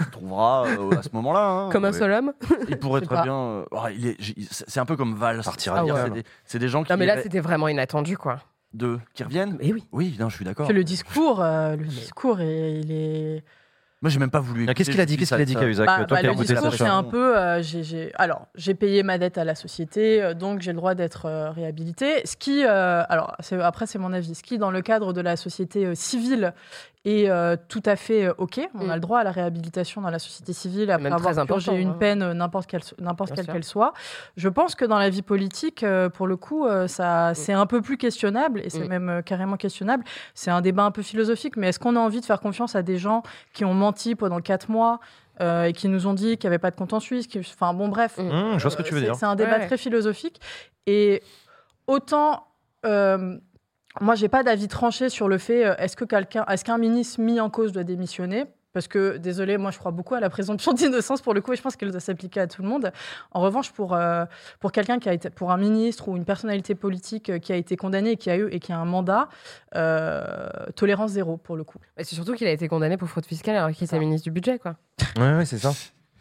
Tu trouveras euh, à ce moment-là. hein. [LAUGHS] Comme un seul homme? Il pourrait Je sais très pas. bien. euh, oh, il est- j'ai- c'est c'est un peu comme Valls. Partira Ah bien. ouais. C'est des, c'est des gens qui, Non mais là, iraient- c'était vraiment inattendu, quoi. de, qui reviennent? Mais oui. Oui, non, je suis d'accord. Que le discours, euh, le discours, est- il est. Moi, j'ai même pas voulu. Qu'est-ce qu'il a dit, qu'est-ce qu'il a dit Cahuzac Bah, bah, le discours, c'est un peu. euh, alors, j'ai payé ma dette à la société, euh, donc j'ai le droit d'être euh, réhabilité. Ce qui, euh, alors, c'est- après, c'est mon avis. Ce qui, dans le cadre de la société euh, civile, est euh, tout à fait euh, OK. On Mm. a le droit à la réhabilitation dans la société civile après même avoir purgé une hein. peine, euh, n'importe quelle, n'importe quelle qu'elle soit. Je pense que dans la vie politique, euh, pour le coup, euh, ça, c'est un peu plus questionnable, et c'est Mm. même euh, carrément questionnable. C'est un débat un peu philosophique, mais est-ce qu'on a envie de faire confiance à des gens qui ont menti pendant quatre mois euh, et qui nous ont dit qu'il n'y avait pas de compte en Suisse qui- Enfin bon, bref. Mm. Je vois ce que tu veux dire. C'est un débat Ouais. très philosophique. Et autant. euh, moi, j'ai pas d'avis tranché sur le fait euh, est-ce que quelqu'un, est-ce qu'un ministre mis en cause doit démissionner? Parce que, désolé, moi, je crois beaucoup à la présomption [LAUGHS] d'innocence pour le coup, et je pense qu'elle doit s'appliquer à tout le monde. En revanche, pour euh, pour quelqu'un qui a été, pour un ministre ou une personnalité politique euh, qui a été condamné et qui a eu et qui a un mandat, euh, tolérance zéro pour le coup. Mais c'est surtout qu'il a été condamné pour fraude fiscale alors qu'il était ministre du budget, quoi. Ouais, ouais, c'est ça.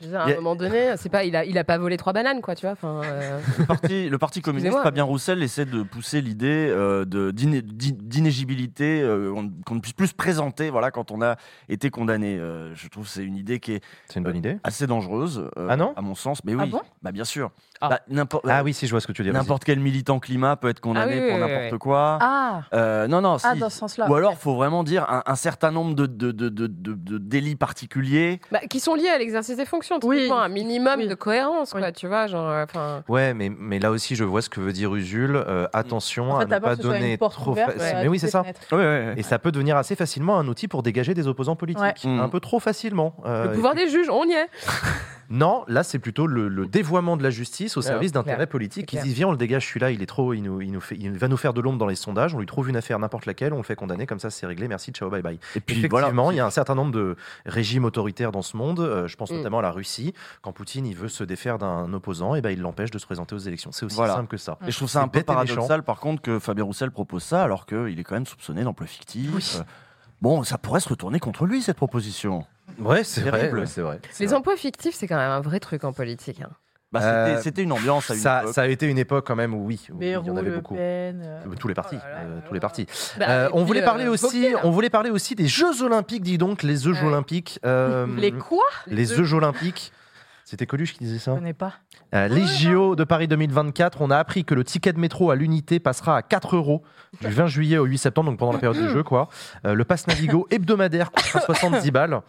Je veux dire, à un a- moment donné, c'est pas, il a, il a pas volé trois bananes, quoi, tu vois. Enfin, euh, Le parti, le parti communiste, Fabien Roussel, essaie de pousser l'idée euh, de- d'inégibilité, euh, qu'on ne puisse plus se présenter voilà, quand on a été condamné. Euh, je trouve que c'est une idée qui est C'est une bonne idée. assez dangereuse, euh, Ah non à mon sens. Mais Ah oui, bon? Bah, bien sûr. Ah. Bah, n'importe Ah oui, si, je vois ce que tu veux dire. n'importe quel militant climat peut être condamné Ah oui, pour oui, n'importe oui. quoi. Ah, Euh, non, non, si. ah dans ce sens-là. Ou alors, faut vraiment dire un, un certain nombre de, de, de, de, de- de délits particuliers. bah, qui sont liés à l'exercice des fonctions, Oui. typiquement, un minimum Oui. de cohérence, quoi, Oui. tu vois, genre, euh. Ouais, mais, mais là aussi, je vois ce que veut dire Usul. Euh, attention En fait, à ne pas donner trop. ouverte, fa- euh, mais oui, c'est ça. fenêtres. Ouais, ouais, ouais. Et ça peut devenir assez facilement un outil pour dégager des opposants politiques. Ouais. Un peu trop facilement. Euh, Le pouvoir des juges, on y est. [LAUGHS] Non, là, c'est plutôt le, le dévoiement de la justice au Ouais, service d'intérêts politiques. Clair. disent viens, on le dégage, celui-là, il est trop, il, nous, il, nous fait, il va nous faire de l'ombre dans les sondages. On lui trouve une affaire, n'importe laquelle, on le fait condamner, comme ça, c'est réglé. Merci, ciao, bye bye. Et puis Effectivement, voilà. il y a un certain nombre de régimes autoritaires dans ce monde. euh, je pense Mm. notamment à la Russie. Quand Poutine il veut se défaire d'un opposant, et ben il l'empêche de se présenter aux élections. C'est aussi Voilà. simple que ça. Et je trouve ça un peu paradoxal, par contre, que Fabien Roussel propose ça, alors qu'il est quand même soupçonné d'emploi fictif. Oui. Euh, Bon, ça pourrait se retourner contre lui, cette proposition. Ouais, c'est vrai. Ouais, c'est vrai. Les vrai. emplois fictifs, c'est quand même un vrai truc en politique. hein. Bah, Euh, c'était- une ambiance à une Ça, époque. ça a été une époque quand même où oui, où il y en avait Le beaucoup. Pen. euh, Tous les partis, Oh euh, là tous les partis. Bah, Euh, on voulait euh, parler aussi, là. on voulait parler aussi des Jeux Olympiques, dis donc, les Jeux Ouais. Olympiques. euh, Les quoi? les Jeux Olympiques. C'était Coluche qui disait Je ça. connais pas. Euh, les JO de Paris 2024, on a appris que le ticket de métro à l'unité passera à 4 euros du 20 juillet au 8 septembre, donc pendant la période des Jeux. Quoi. Euh, le pass Navigo hebdomadaire coûtera 70 balles.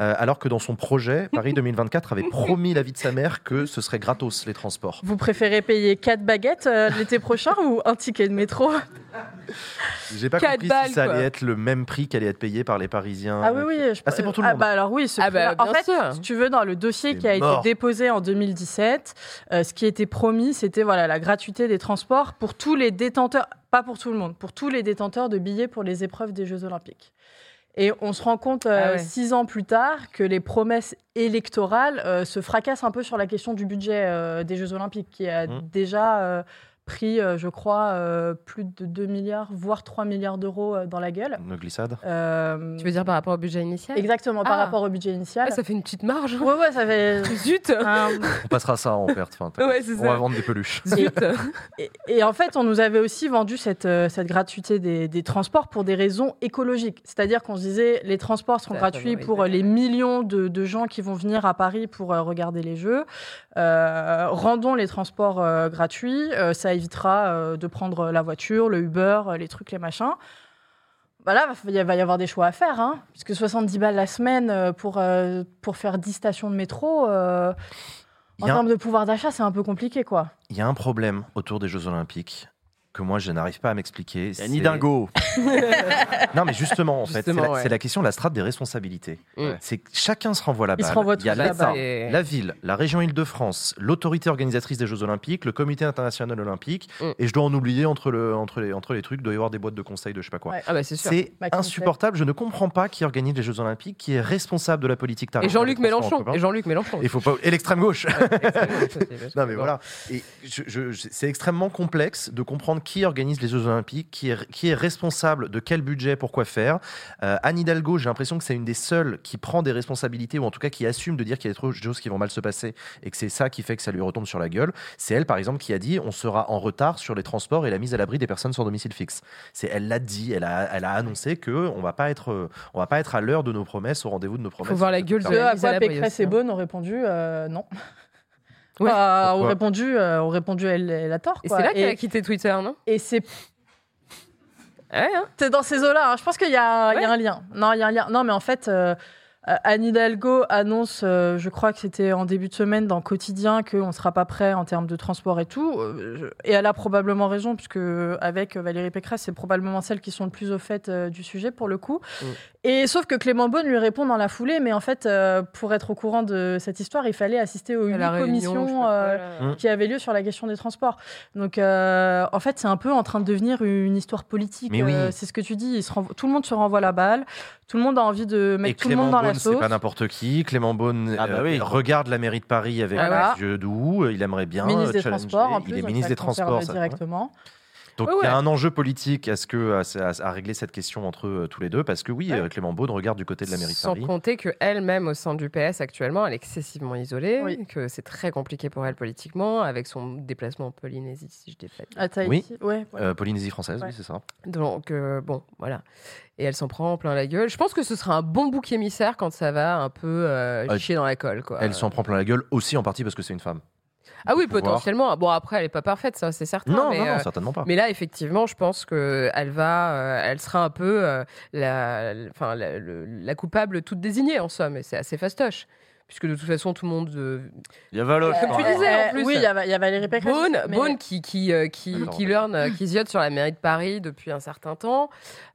Euh, alors que dans son projet, Paris [LAUGHS] 2024 avait promis la vie de sa mère que ce serait gratos les transports. Vous préférez payer 4 baguettes euh, l'été prochain ou un ticket de métro? J'ai pas compris balles, si ça allait quoi. être le même prix qu'allait être payé par les Parisiens. Ah oui, oui. je- Ah, c'est pour tout le ah monde. bah alors oui, ce Ah bah, En fait, sûr. si tu veux, dans le dossier qui a mort. été déposé en 2017, euh, ce qui était promis, c'était voilà, la gratuité des transports pour tous les détenteurs, pas pour tout le monde, pour tous les détenteurs de billets pour les épreuves des Jeux Olympiques. Et on se rend compte euh, Ah ouais. six ans plus tard que les promesses électorales euh, se fracassent un peu sur la question du budget euh, des Jeux Olympiques, qui a Mhm. déjà euh, pris, euh, je crois, euh, plus de 2 milliards, voire 3 milliards d'euros euh, dans la gueule. Une glissade. Euh, Tu veux dire par rapport au budget initial? Exactement, par Ah. rapport au budget initial. Ah, ça fait une petite marge. Ouais, ouais, ça fait. [LAUGHS] Zut On passera ça en perte. Enfin. Ouais, On va vendre des peluches. [LAUGHS] Zut Et, et en fait, on nous avait aussi vendu cette, euh, cette gratuité des, des transports pour des raisons écologiques. C'est-à-dire qu'on se disait les transports seront gratuits pour les- les millions de, de gens qui vont venir à Paris pour euh, regarder les Jeux. Euh, rendons les transports euh, gratuits. euh, ça évitera euh, de prendre la voiture, le Uber, euh, les trucs, les machins. Bah là, il va y avoir des choix à faire, hein, puisque 70 balles la semaine euh, pour, pour faire 10 stations de métro, euh, en un, termes de pouvoir d'achat, c'est un peu compliqué, quoi. il y a un problème autour des Jeux Olympiques que moi je n'arrive pas à m'expliquer. Ni c'est- dingo. [LAUGHS] Non, mais justement, en fait, c'est la, ouais. c'est la question de la strate des responsabilités. Mm. C'est que chacun se renvoie la balle. renvoient Il y a l'État. Et- la ville, la région Île-de-France, l'autorité organisatrice des Jeux Olympiques, le comité international olympique, Mm. et je dois en oublier entre, le, entre, les, entre les trucs, il doit y avoir des boîtes de conseil de je sais pas quoi. Ouais. Ah bah c'est. C'est McKinsey. insupportable. Je ne comprends pas qui organise les Jeux Olympiques, qui est responsable de la politique Et Jean-Luc Mélenchon. Et Jean-Luc Mélenchon. Il faut pas et l'extrême gauche. [LAUGHS] Non mais voilà. Et je- je- je- c'est extrêmement complexe de comprendre qui organise les Jeux Olympiques, qui est, qui est responsable de quel budget, pourquoi faire. Euh, Anne Hidalgo, j'ai l'impression que c'est une des seules qui prend des responsabilités ou en tout cas qui assume de dire qu'il y a trop de choses qui vont mal se passer et que c'est ça qui fait que ça lui retombe sur la gueule. C'est elle par exemple qui a dit on sera en retard sur les transports et la mise à l'abri des personnes sans domicile fixe. C'est elle l'a dit, elle a, elle a annoncé que on va pas être, on va pas être à l'heure de nos promesses, au rendez-vous de nos promesses. voir la gueule de à quoi Pécresse et. Beaune ont répondu euh, non. Ouais. Enfin, ont Pourquoi répondu, euh, ont répondu elle, elle a tort. Et c'est là qu'elle a quitté Twitter, non? et c'est Ouais, hein c'est dans ces eaux-là. hein. Je pense qu'il y, a il y a un lien. Non, il y a un lien. Non, mais en fait, euh, euh, Anne Hidalgo annonce, euh, je crois que c'était en début de semaine dans Quotidien, qu'on ne sera pas prêt en termes de transport et tout. Euh, Et elle a probablement raison, puisque avec Valérie Pécresse, c'est probablement celles qui sont le plus au fait euh, du sujet pour le coup. Mm. Et sauf que Clément Beaune lui répond dans la foulée, mais en fait, euh, pour être au courant de cette histoire, il fallait assister aux À huit commissions. euh. Mm. qui avait lieu sur la question des transports. Donc, euh, en fait, c'est un peu en train de devenir une histoire politique. Oui. Euh, c'est ce que tu dis. il se renvo- Tout le monde se renvoie la balle. Tout le monde a envie de Et mettre tout le Clément monde dans la Beaune, c'est sauce. pas n'importe qui. Clément Beaune Ah bah euh, oui. regarde la mairie de Paris avec Ah des yeux doux. Il aimerait bien ministre des euh, challenger. Transports, en plus. Il est ministre des Transports. ça- directement. Donc Ouais, il y a un enjeu politique à, ce que, à, à- à régler cette question entre eux tous les deux, parce que oui, Ouais. euh, Clément Beaune regarde du côté de la mairie de Sans Paris. compter qu'elle-même, au sein du PS actuellement, elle est excessivement isolée, Oui. que c'est très compliqué pour elle politiquement, avec son déplacement en Polynésie, si je dis pas. de À Tahiti. Ouais, ouais. Euh, Polynésie française, Ouais. oui, c'est ça. Donc, euh, bon, voilà. Et elle s'en prend plein la gueule. Je pense que ce sera un bon bouc émissaire quand ça va un peu euh, chier dans la colle, quoi. Elle s'en prend plein la gueule aussi en partie parce que c'est une femme. Ah oui, pouvoir. potentiellement. Bon, après, elle est pas parfaite, ça, c'est certain. Non, mais, non, non, euh, certainement pas. Mais là, effectivement, je pense que elle va, euh, elle sera un peu euh, la, enfin, la, la coupable toute désignée en somme, et c'est assez fastoche, puisque de toute façon, tout le monde. euh, Il y a Valoche. Comme tu disais, en plus. Oui, il y, a il y a Valérie Pécresse. Beaune, mais- Beaune qui qui euh, qui, D'accord. qui learn, euh, qui ziote sur la mairie de Paris depuis un certain temps,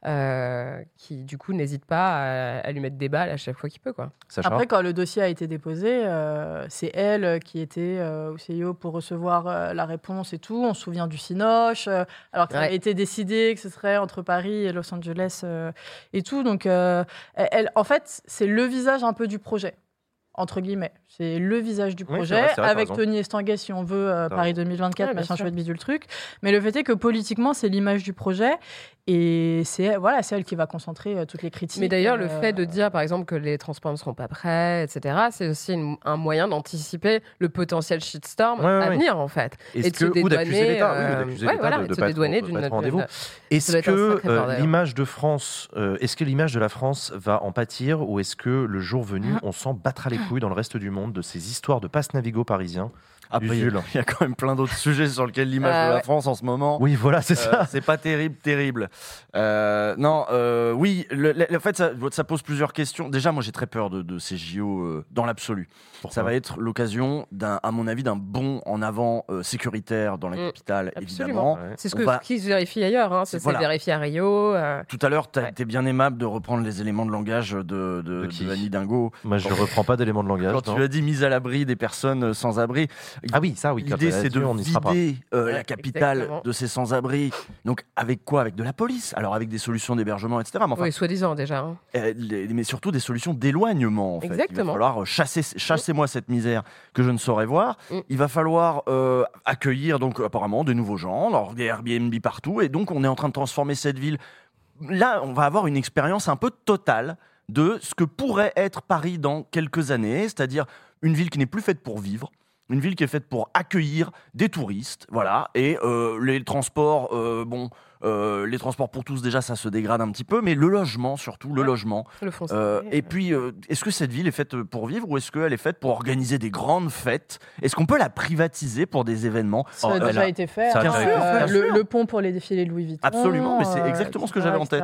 euh, qui du coup n'hésite pas à, à lui mettre des balles à chaque fois qu'il peut, quoi. Sacha Après, quand le dossier a été déposé, euh, c'est elle qui était euh, au CIO pour recevoir euh, la réponse et tout. On se souvient du Cinoche, euh, alors Ouais. avait été décidé que ce serait entre Paris et Los Angeles euh, et tout. Donc, euh, elle, en fait, c'est le visage un peu du projet. Entre guillemets, c'est le visage du Oui, projet, vrai, vrai, avec. Tony Estanguet, si on veut, euh, Paris 2024, Ouais, machin chouette bidule truc. Mais le fait est que politiquement, c'est l'image du projet, et c'est voilà, c'est elle qui va concentrer euh, toutes les critiques. Mais d'ailleurs, le euh, fait de dire, par exemple, que les transports ne seront pas prêts, etc., c'est aussi une- un moyen d'anticiper le potentiel shitstorm Ouais, ouais, à ouais. venir, en fait. Et de se que, ou d'accuser dédouaner, euh, d'une Est-ce que bordel. l'image de France, est-ce que l'image de la France va en pâtir ou est-ce que le jour venu, on s'en battra les dans le reste du monde de ces histoires de passe Navigo parisiens Après, il y a- Usul. [LAUGHS] il y a quand même plein d'autres sujets sur lesquels l'image Ah de la ouais. France en ce moment. Oui, voilà, c'est Euh, ça. c'est pas terrible, terrible. Euh, non, euh, oui, le- le- en fait, ça, ça pose plusieurs questions. Déjà, moi, j'ai très peur de, de ces JO euh, dans l'absolu. Ça va être l'occasion, d'un, à mon avis, d'un bond en avant euh, sécuritaire dans la Mm, capitale, évidemment. Ouais. C'est ce que va- qui se vérifie ailleurs. Hein. Ça C'est- s'est voilà. vérifié à Rio. euh, Tout à l'heure, tu as Ouais. été bien aimable de reprendre les éléments de langage de, de, De qui de Annie Dingo. Moi, je ne reprends pas d'éléments élément de langage. Quand non tu as dit mise à l'abri des personnes euh, sans abri, Ah oui, ça, oui. l'idée c'est de on n'y sera pas. vider euh, la capitale exactement. de ces sans-abri. Donc avec quoi? Avec de la police. Alors avec des solutions d'hébergement, etc. Mais, enfin, Oui, soi-disant déjà. hein. euh, les- mais surtout des solutions d'éloignement. En fait. Il va Exactement. falloir euh, chasser, chassez-moi cette misère que je ne saurais voir. Mm. Il va falloir euh, accueillir donc apparemment de nouveaux gens, alors des Airbnb partout, et donc on est en train de transformer cette ville. Là, on va avoir une expérience un peu totale de ce que pourrait être Paris dans quelques années, c'est-à-dire une ville qui n'est plus faite pour vivre. Une ville qui est faite pour accueillir des touristes, voilà, et euh, les transports, euh, bon, euh, les transports pour tous déjà ça se dégrade un petit peu, mais le logement surtout, le Ouais. logement, Le c'est- et puis, est-ce que cette ville est faite pour vivre ou est-ce qu'elle est faite pour organiser des grandes fêtes? Est-ce qu'on peut la privatiser pour des événements? Ça Oh, a déjà a- été fait. ça a déjà fait, bien le, sûr. le pont pour les défilés Louis Vuitton. Absolument, mais c'est exactement ce que j'avais en tête.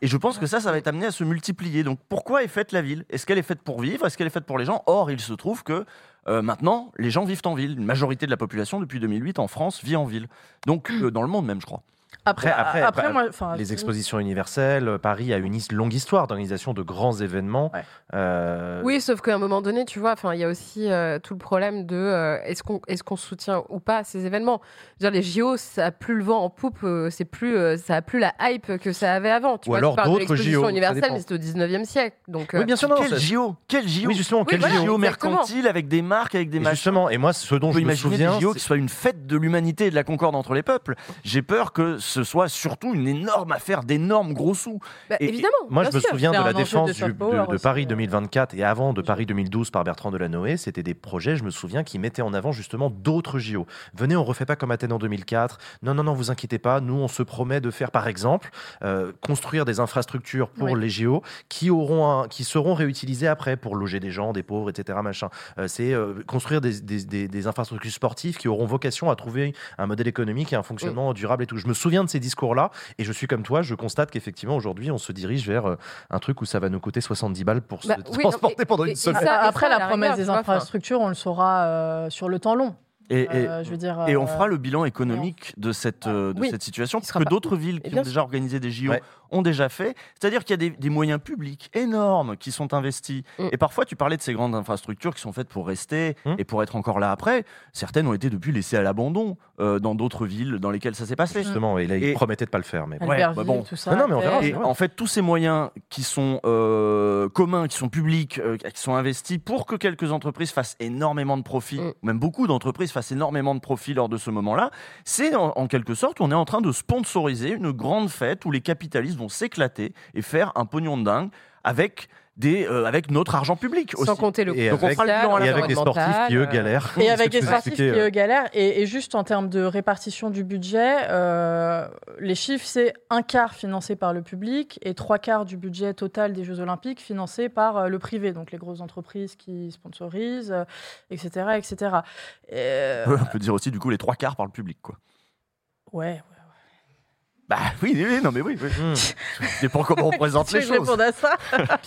Et je pense que ça, ça va être amené à se multiplier. Donc pourquoi est faite la ville? Est-ce qu'elle est faite pour vivre? Est-ce qu'elle est faite pour les gens? Or, il se trouve que euh, maintenant, les gens vivent en ville. Une majorité de la population, depuis 2008, en France, vit en ville. Donc, euh, dans le monde même, je crois. Après, Après- après, après, moi, enfin, Les si- expositions universelles, euh, Paris a une his- longue histoire d'organisation de grands événements. Ouais. Euh, Oui, sauf qu'à un moment donné, tu vois, enfin, il y a aussi euh, tout le problème de euh, est-ce qu'on est-ce qu'on soutient ou pas ces événements? Je veux dire, les JO, ça a plus le vent en poupe, euh, c'est plus, euh, ça a plus la hype que ça avait avant. Tu Ou vois, alors d'autres JO, ça universelle, dépend. mais c'était au 19e siècle. Donc, euh, Oui, bien sûr, non. quel JO Quel JO Oui, justement, Oui, quel voilà. JO mercantile avec des marques, avec des machins. justement, et moi, ce dont On je me imaginer souviens, JO c'est- qui soient une fête de l'humanité et de la concorde entre les peuples. J'ai peur que ce soit surtout une énorme affaire d'énormes gros sous. bah, et- évidemment. Moi, je me sûr. souviens de la de défense du- de, Paris euh. 2024 et avant de Paris 2012 par Bertrand Delanoë. C'était des projets, je me souviens, qui mettaient en avant justement d'autres JO. Venez, on refait pas comme Athènes en 2004. Non, non, non, vous inquiétez pas. Nous, on se promet de faire, par exemple, euh, construire des infrastructures pour Oui. les JO qui auront, un- qui seront réutilisées après pour loger des gens, des pauvres, etc. Machin. Euh, C'est euh, construire des, des- des- des infrastructures sportives qui auront vocation à trouver un modèle économique et un fonctionnement durable et tout. Je me souviens de ces discours-là et je suis comme toi. Je constate qu'effectivement aujourd'hui, on se dirige vers euh, un truc où ça va nous coûter 70 balles pour Bah, se oui, non, transporter et- pendant et- une semaine. ça- Après, la la promesse rigueur, des infrastructures, on le saura euh, sur le temps long. Et, et- Euh, je veux dire. et on euh, fera le bilan économique de cette, euh, de Oui, cette situation sera que d'autres villes qui ont déjà organisé des JO Ouais. Ont déjà fait. C'est-à-dire qu'il y a des, des moyens publics énormes qui sont investis. Mm. Et parfois, tu parlais de ces grandes infrastructures qui sont faites pour rester Mm. et pour être encore là après. Certaines ont été depuis laissées à l'abandon euh, dans d'autres villes dans lesquelles ça s'est passé. Justement, et là, il Et- promettait de pas le faire. Mais bon. Ouais, bah bon. tout ça. Non, non, mais on verra. Et en fait, tous ces moyens qui sont euh, communs, qui sont publics, euh, qui sont investis pour que quelques entreprises fassent énormément de profit, Mm. ou même beaucoup d'entreprises fassent énormément de profit lors de ce moment-là, c'est en, en quelque sorte, on est en train de sponsoriser une grande fête où les capitalistes vont s'éclater et faire un pognon de dingue avec, des, euh, avec notre argent public aussi. Sans compter le Et coût Donc on fera le bilan à la Et fin. avec des sportifs qui, eux, galèrent. Et avec tu sportifs qui euh. eux, galèrent. Et, et juste en termes de répartition du budget, euh, les chiffres, c'est un quart financé par le public et trois quarts du budget total des Jeux Olympiques financé par euh, le privé, donc les grosses entreprises qui sponsorisent, euh, etc. etc. Euh, [LAUGHS] on peut dire aussi du coup les trois quarts par le public. Quoi. ouais. Bah oui, oui, oui, non mais oui. oui. Ça dépend comment on présente [LAUGHS] les je choses. réponde à ça [LAUGHS]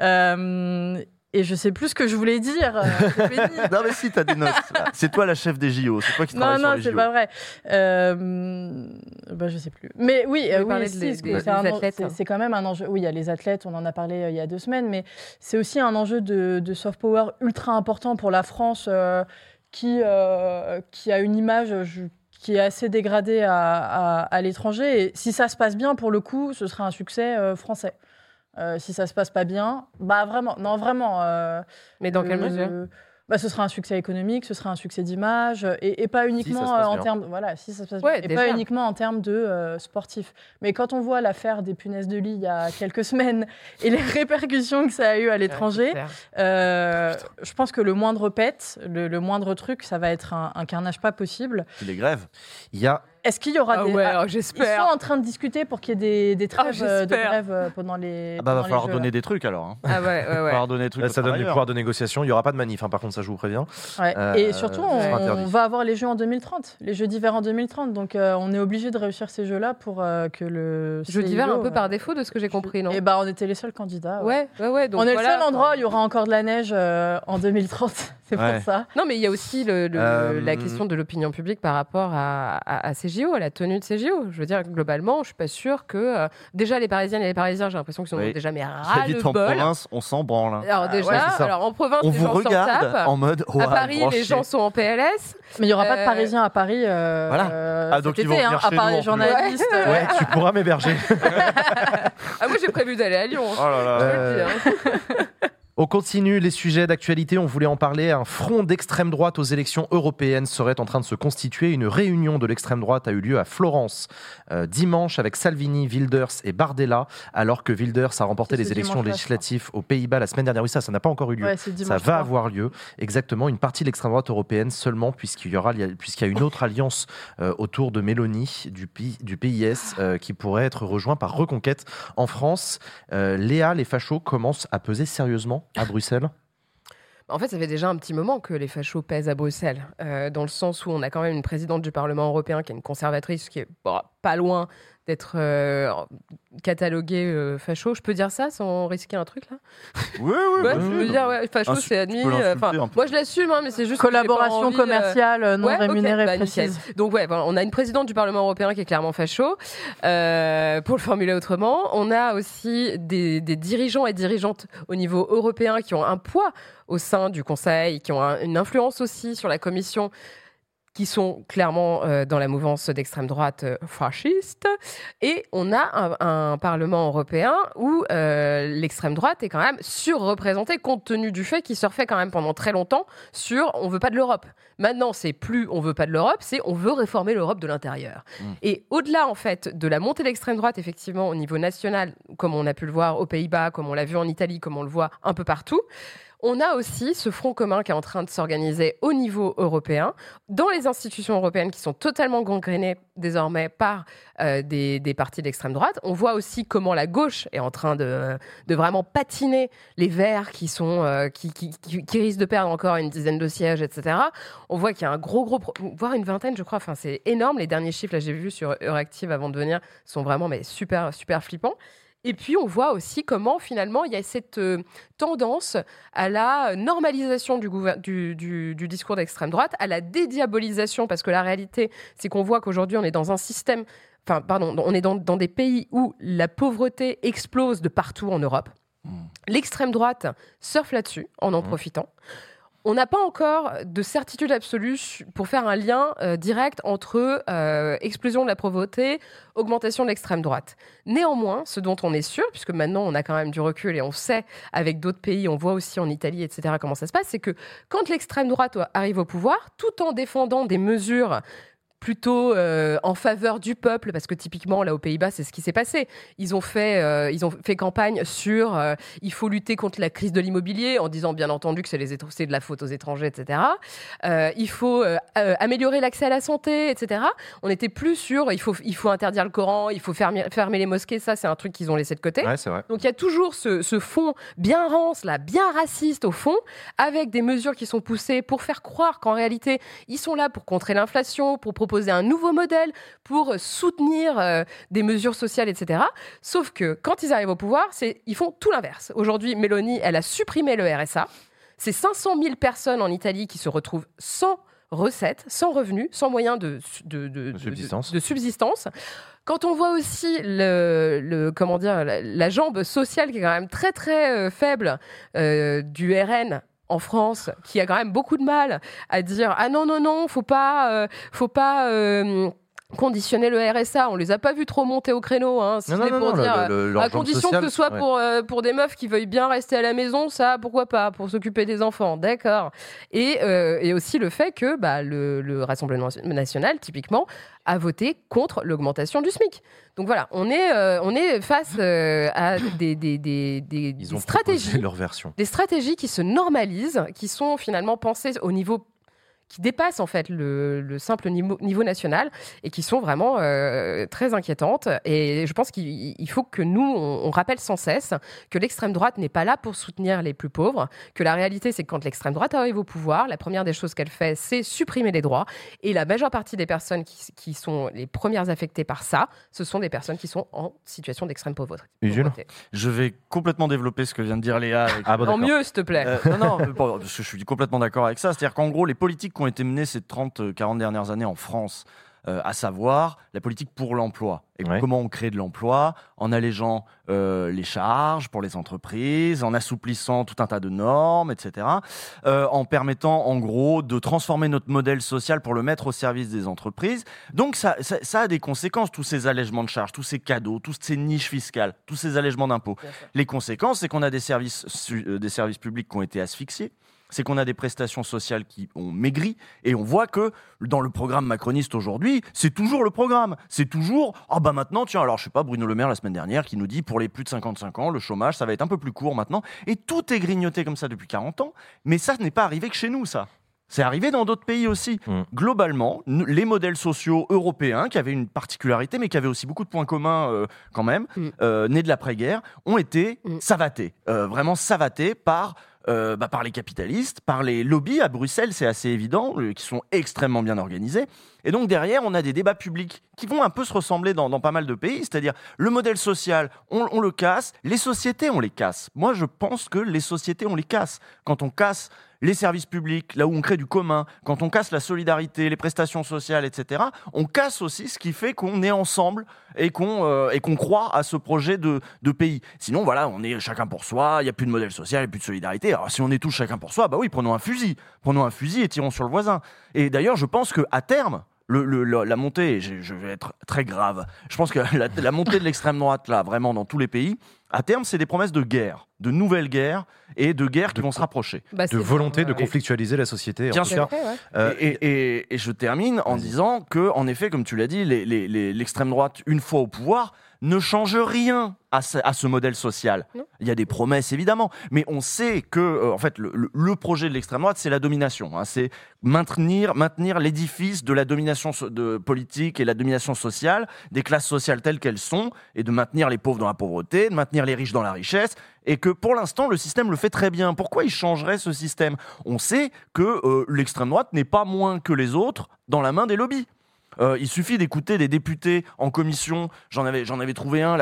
Euh, Et je sais plus ce que je voulais dire. euh, c'est. [LAUGHS] Non mais si, t'as des notes. C'est toi la chef des JO, c'est toi qui Non, travaille non, sur les c'est JO. pas vrai. Euh, bah, je sais plus. Mais oui, euh, oui, si, c'est- c'est c'est- hein. C'est quand même un enjeu. Oui, il y a les athlètes, on en a parlé euh, il y a deux semaines, mais c'est aussi un enjeu de, de soft power ultra important pour la France euh, qui, euh, qui a une image. je- qui est assez dégradée à, à- à l'étranger. Et si ça se passe bien, pour le coup, ce sera un succès euh, français. Euh, si ça se passe pas bien, bah vraiment, non vraiment. euh, Mais dans quelle le- mesure? Bah, ce sera un succès économique, ce sera un succès d'image, et, et pas uniquement euh, en termes, voilà, si ça se passe Ouais, bien, et pas uniquement en termes de euh, sportifs. Mais quand on voit l'affaire des punaises de lit il y a quelques semaines [LAUGHS] et les répercussions que ça a eu à l'étranger, Ouais, euh, je pense que le moindre pet, le, le moindre truc, ça va être un, un carnage pas possible. Les grèves. Il y a Est-ce qu'il y aura Ah des ouais, ah, alors ils sont en train de discuter pour qu'il y ait des, des trêves euh, de grève euh, pendant les. Ah bah va falloir Jeux, donner là. des trucs alors. Hein. Ah ouais, ouais, [LAUGHS] Va ouais. falloir donner des trucs. Là, ça donne du travailleurs. pouvoir de négociation. Il n'y aura pas de manif, hein, par contre, ça je vous préviens. Ouais. Euh, et surtout, on, va avoir les Jeux en 2030, les Jeux d'hiver en 2030. Donc, euh, on est obligé de réussir ces Jeux-là pour euh, que le. Jeux d'hiver un CIO, peu par défaut de ce que j'ai compris, non? Et bah, on était les seuls candidats. ouais. Ouais, ouais, ouais. Donc on est voilà, le seul endroit où il y aura encore de la neige euh, en 2030. [LAUGHS] C'est Ouais. pour ça. Non, mais il y a aussi le- le- Euh, la question de l'opinion publique par rapport à, à, à ces JO, à la tenue de ces JO. Je veux dire, globalement, je suis pas sûre que. euh, déjà, les Parisiennes et les Parisiens, j'ai l'impression qu'ils sont Oui. déjà mais ras le en bol. province, on s'en branle. hein. Alors, déjà, ouais, c'est ça. alors en province, On les vous gens s'en regarde tapent. en mode. À ouais, Paris, les gens sont en PLS. Mais il n'y aura pas de Euh, Parisiens à Paris euh, Voilà. euh, Ah, donc cet ils vont été, venir hein, à part nous, en les plus. journalistes. euh, Ouais, tu pourras m'héberger. [LAUGHS] Ah, moi, j'ai prévu d'aller à Lyon. hein. Oh là là. Je Euh, le dire. On continue les sujets d'actualité. On voulait en parler. Un front d'extrême droite aux élections européennes serait en train de se constituer. Une réunion de l'extrême droite a eu lieu à Florence euh, dimanche avec Salvini, Wilders et Bardella, alors que Wilders a remporté les élections législatives aux Pays-Bas la semaine dernière. Oui, ça, ça n'a pas encore eu lieu. Ouais, Ça va avoir lieu, exactement, une partie de l'extrême droite européenne seulement, puisqu'il y, aura, puisqu'il y a une autre alliance euh, autour de Mélanie, du, P- du PIS, euh, qui pourrait être rejoint par Reconquête en France. Léa, les fachos commencent à peser sérieusement à Bruxelles. En fait, ça fait déjà un petit moment que les fachos pèsent à Bruxelles, euh, dans le sens où on a quand même une présidente du Parlement européen qui est une conservatrice, qui est bon, pas loin d'être euh, cataloguée euh, facho. Je peux dire ça sans risquer un truc là? Oui, oui, [LAUGHS] Ouais, je veux sûr. dire, ouais, facho, Insu- c'est admis. peux euh, enfin, moi, je l'assume, hein, mais c'est juste Collaboration envie, euh, commerciale euh, non Ouais, rémunérée bah, nickel. précise. Donc ouais, voilà, on a une présidente du Parlement européen qui est clairement facho, euh, pour le formuler autrement. On a aussi des, des dirigeants et dirigeantes au niveau européen qui ont un poids au sein du Conseil, qui ont un- une influence aussi sur la Commission qui sont clairement euh, dans la mouvance d'extrême droite euh, fasciste. Et on a un, un Parlement européen où euh, l'extrême droite est quand même surreprésentée compte tenu du fait qu'il surfait quand même pendant très longtemps sur on veut pas de l'Europe. Maintenant, c'est plus on veut pas de l'Europe, c'est on veut réformer l'Europe de l'intérieur. Mm. Et au-delà en fait de la montée de l'extrême droite, effectivement, au niveau national, comme on a pu le voir aux Pays-Bas, comme on l'a vu en Italie, comme on le voit un peu partout, on a aussi ce front commun qui est en train de s'organiser au niveau européen, dans les institutions européennes qui sont totalement gangrénées désormais par euh, des, partis d'extrême droite. On voit aussi comment la gauche est en train de, vraiment patiner les Verts euh, qui, qui, risquent de perdre encore une dizaine de sièges, etc. On voit qu'il y a un gros, gros, voire une vingtaine, je crois. Enfin, c'est énorme. Les derniers chiffres, là, j'ai vu sur Euractiv avant de venir, sont vraiment mais super, super flippants. Et puis, on voit aussi comment, finalement, il y a cette euh, tendance à la normalisation du, gouver- du, du- du discours d'extrême droite, à la dédiabolisation, parce que la réalité, c'est qu'on voit qu'aujourd'hui, on est dans un système, enfin, pardon, on est dans, dans des pays où la pauvreté explose de partout en Europe. L'extrême droite surfe là-dessus en en profitant. On n'a pas encore de certitude absolue pour faire un lien euh, direct entre euh, explosion de la pauvreté, augmentation de l'extrême droite. Néanmoins, ce dont on est sûr, puisque maintenant on a quand même du recul et on sait avec d'autres pays, on voit aussi en Italie, etc., comment ça se passe, c'est que quand l'extrême droite arrive au pouvoir, tout en défendant des mesures plutôt euh, en faveur du peuple, parce que typiquement là aux Pays-Bas, c'est ce qui s'est passé. Ils ont fait, euh, ils ont fait campagne sur euh, il faut lutter contre la crise de l'immobilier, en disant bien entendu que c'est les étr- c'est de la faute aux étrangers, etc. Il faut améliorer l'accès à la santé, etc. On était plus sur il faut, il faut interdire le Coran, il faut fermer, fermer les mosquées. Ça, c'est un truc qu'ils ont laissé de côté. Ouais. Donc il y a toujours ce, ce fond bien rance, là, bien raciste au fond, avec des mesures qui sont poussées pour faire croire qu'en réalité, ils sont là pour contrer l'inflation, pour proposer un nouveau modèle, pour soutenir euh, des mesures sociales, etc. Sauf que quand ils arrivent au pouvoir, c'est, ils font tout l'inverse. Aujourd'hui, Mélanie, elle a supprimé le RSA. C'est 500 000 personnes en Italie qui se retrouvent sans recettes, sans revenus, sans moyens de, de, de- de- subsistance. de subsistance. Quand on voit aussi le, le- comment dire la, la jambe sociale qui est quand même très très euh, faible euh, du RN en France, qui a quand même beaucoup de mal à dire ah non non non faut pas euh, faut pas euh, conditionner le RSA. On les a pas vus trop monter au créneau, hein, si Non, non, pour non, dire. le- le- leur à condition sociale, que ce soit ouais. pour, euh, pour des meufs qui veuillent bien rester à la maison, ça, pourquoi pas, pour s'occuper des enfants, d'accord. Et, euh, et aussi le fait que bah, le, le Rassemblement national, typiquement, a voté contre l'augmentation du SMIC. Donc voilà, on est, euh, on est face euh, à des, des, des, des- Ils des ont stratégies proposé leur version. des stratégies qui se normalisent, qui sont finalement pensées au niveau qui dépassent en fait le, le simple niveau, niveau national et qui sont vraiment euh, très inquiétantes. Et je pense qu'il il faut que nous, on, on rappelle sans cesse que l'extrême droite n'est pas là pour soutenir les plus pauvres, que la réalité, c'est que quand l'extrême droite arrive au pouvoir, la première des choses qu'elle fait, c'est supprimer les droits. Et la majeure partie des personnes qui, qui sont les premières affectées par ça, ce sont des personnes qui sont en situation d'extrême pauvreté. Je vais complètement développer ce que vient de dire Léa. avec- Ah bon, En mieux, s'il te plaît. Euh, non, non, [LAUGHS] bon, parce que je suis complètement d'accord avec ça. C'est-à-dire qu'en gros, les politiques qui ont été menées ces 30, euh, 40 dernières années en France, euh, à savoir la politique pour l'emploi. Et Ouais. comment on crée de l'emploi En allégeant euh, les charges pour les entreprises, en assouplissant tout un tas de normes, etc. euh, en permettant, en gros, de transformer notre modèle social pour le mettre au service des entreprises. Donc, ça, ça, ça a des conséquences, tous ces allègements de charges, tous ces cadeaux, toutes ces niches fiscales, tous ces allègements d'impôts. Les conséquences, c'est qu'on a des services, su- euh, des services publics qui ont été asphyxiés. C'est qu'on a des prestations sociales qui ont maigri et on voit que dans le programme macroniste aujourd'hui, c'est toujours le programme. C'est toujours ah bah maintenant tiens alors je sais pas Bruno Le Maire la semaine dernière qui nous dit pour les plus de 55 ans le chômage ça va être un peu plus court maintenant et tout est grignoté comme ça depuis 40 ans. Mais ça n'est pas arrivé que chez nous ça. C'est arrivé dans d'autres pays aussi. Mm. Globalement, les modèles sociaux européens, qui avaient une particularité, mais qui avaient aussi beaucoup de points communs euh, quand même, Mm. euh, nés de l'après-guerre, ont été Mm. savatés, euh, vraiment savatés par, euh, bah, par les capitalistes, par les lobbies à Bruxelles, c'est assez évident, qui sont extrêmement bien organisés. Et donc derrière, on a des débats publics qui vont un peu se ressembler dans, pas mal de pays, c'est-à-dire le modèle social, on le casse, les sociétés, on les casse. Moi, je pense que les sociétés, on les casse. Quand on casse les services publics, là où on crée du commun, quand on casse la solidarité, les prestations sociales, etc., on casse aussi ce qui fait qu'on est ensemble et qu'on euh, et qu'on croit à ce projet de, de pays. Sinon, voilà, on est chacun pour soi, il n'y a plus de modèle social, il n'y a plus de solidarité. Alors, si on est tous chacun pour soi, bah oui, prenons un fusil. Prenons un fusil et tirons sur le voisin. Et d'ailleurs, je pense qu'à terme, le, le- le- la montée, et je, je vais être très grave, je pense que la, la montée de l'extrême droite, là, vraiment dans tous les pays, à terme, c'est des promesses de guerre, de nouvelles guerres et de guerres qui vont se rapprocher. Bah, De volonté de ouais. conflictualiser la société. en Bien sûr. Ouais. Euh, et, et- et je termine en disant que, en effet, comme tu l'as dit, les- les- les- l'extrême droite, une fois au pouvoir, ne change rien à ce, à ce modèle social. Non. Il y a des promesses, évidemment, mais on sait que, euh, en fait, le, projet de l'extrême droite, c'est la domination. hein. c'est maintenir, maintenir l'édifice de la domination so- de politique et la domination sociale, des classes sociales telles qu'elles sont, et de maintenir les pauvres dans la pauvreté, de maintenir les riches dans la richesse, et que pour l'instant, le système le fait très bien. Pourquoi il changerait ce système? On sait que euh, l'extrême droite n'est pas moins que les autres dans la main des lobbies. Euh, il suffit d'écouter des députés en commission. J'en avais, trouvé un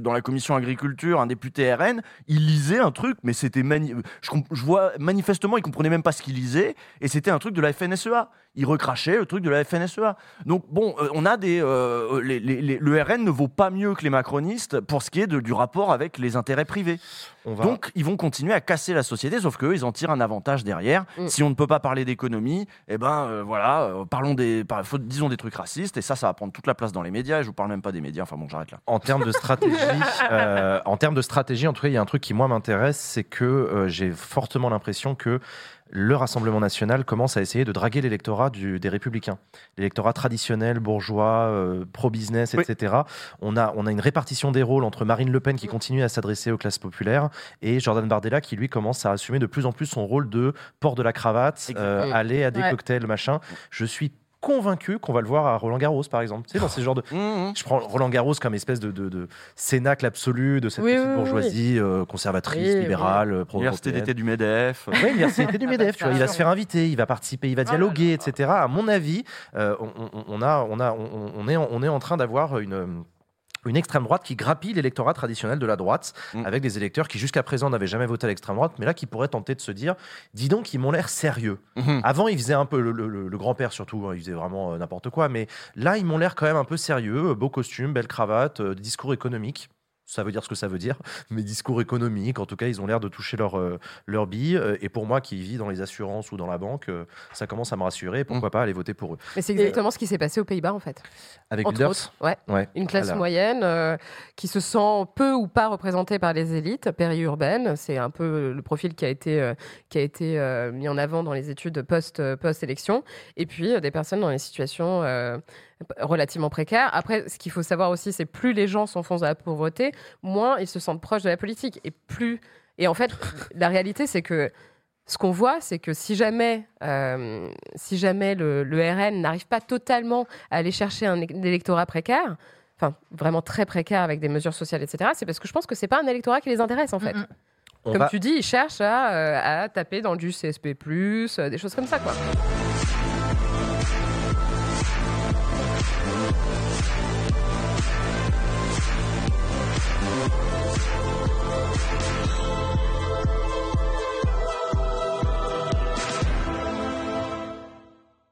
dans la commission agriculture, un député RN. Il lisait un truc, mais c'était je vois manifestement, il comprenait même pas ce qu'il lisait, et c'était un truc de la FNSEA. Il recrachait le truc de la FNSEA. Donc bon, euh, on a des, euh, les- les- les- le RN ne vaut pas mieux que les macronistes pour ce qui est de- du rapport avec les intérêts privés. on va... Donc, ils vont continuer à casser la société, sauf qu'eux, ils en tirent un avantage derrière. Mm. Si on ne peut pas parler d'économie, eh ben euh, voilà, euh, parlons des, par- faut- disons des trucs racistes, et ça, ça va prendre toute la place dans les médias. Et je vous parle même pas des médias. Enfin bon, j'arrête là. En termes de stratégie, [LAUGHS] euh, en termes de stratégie, en tout cas, il y a un truc qui moi m'intéresse, c'est que euh, j'ai fortement l'impression que le Rassemblement national commence à essayer de draguer l'électorat du- des Républicains, l'électorat traditionnel, bourgeois, euh, pro-business, Oui. etc. On a, on a une répartition des rôles entre Marine Le Pen qui continue à s'adresser aux classes populaires et Jordan Bardella qui lui commence à assumer de plus en plus son rôle de port de la cravate, euh, aller à des Ouais. cocktails, machin. Je suis convaincu qu'on va le voir à Roland Garros, par exemple. Tu sais, dans ces genres de, [LAUGHS] Mmh, je prends Roland Garros comme espèce de, de, de cénacle absolu de cette Oui, petite oui, oui, bourgeoisie euh, conservatrice, Oui, libérale, L'université d'été du Medef. Oui, l'université du [LAUGHS] Medef, tu vois, il va se faire inviter, il va participer, il va Ah dialoguer, etc. À mon avis, euh, on, on- on a, on, a, on, on est, en- on est en train d'avoir une, une extrême droite qui grappille l'électorat traditionnel de la droite, Mm. avec des électeurs qui jusqu'à présent n'avaient jamais voté à l'extrême droite, mais là qui pourraient tenter de se dire, dis donc, ils m'ont l'air sérieux. Mmh. Avant, ils faisaient un peu le, le- le- le grand-père surtout, hein, ils faisaient vraiment euh, n'importe quoi, mais là, ils m'ont l'air quand même un peu sérieux, euh, beau costume, belle cravate, euh, discours économique. Ça veut dire ce que ça veut dire, [LAUGHS] mais discours économique, en tout cas, ils ont l'air de toucher leur, euh, leur bille. euh, Et pour moi, qui vis dans les assurances ou dans la banque, euh, ça commence à me rassurer. Pourquoi pas aller voter pour eux? Mais c'est exactement ce qui s'est passé aux Pays-Bas, en fait. Avec Entre Wilders autres, ouais. Ouais. Une classe Alors, moyenne euh, qui se sent peu ou pas représentée par les élites périurbaines. C'est un peu le profil qui a été, euh, qui a été euh, mis en avant dans les études post, post-élection. Et puis euh, des personnes dans des situations euh, relativement précaires. Après, ce qu'il faut savoir aussi, c'est plus les gens s'enfoncent dans la pauvreté, moins ils se sentent proches de la politique. Et plus. Et en fait, la réalité, c'est que ce qu'on voit, c'est que si jamais, euh, si jamais le, le RN n'arrive pas totalement à aller chercher un électorat précaire, enfin vraiment très précaire avec des mesures sociales, etc., c'est parce que je pense que c'est pas un électorat qui les intéresse en fait. Mm, mm. On Comme va- tu dis, ils cherchent à, euh, à taper dans du CSP+, euh, des choses comme ça, quoi.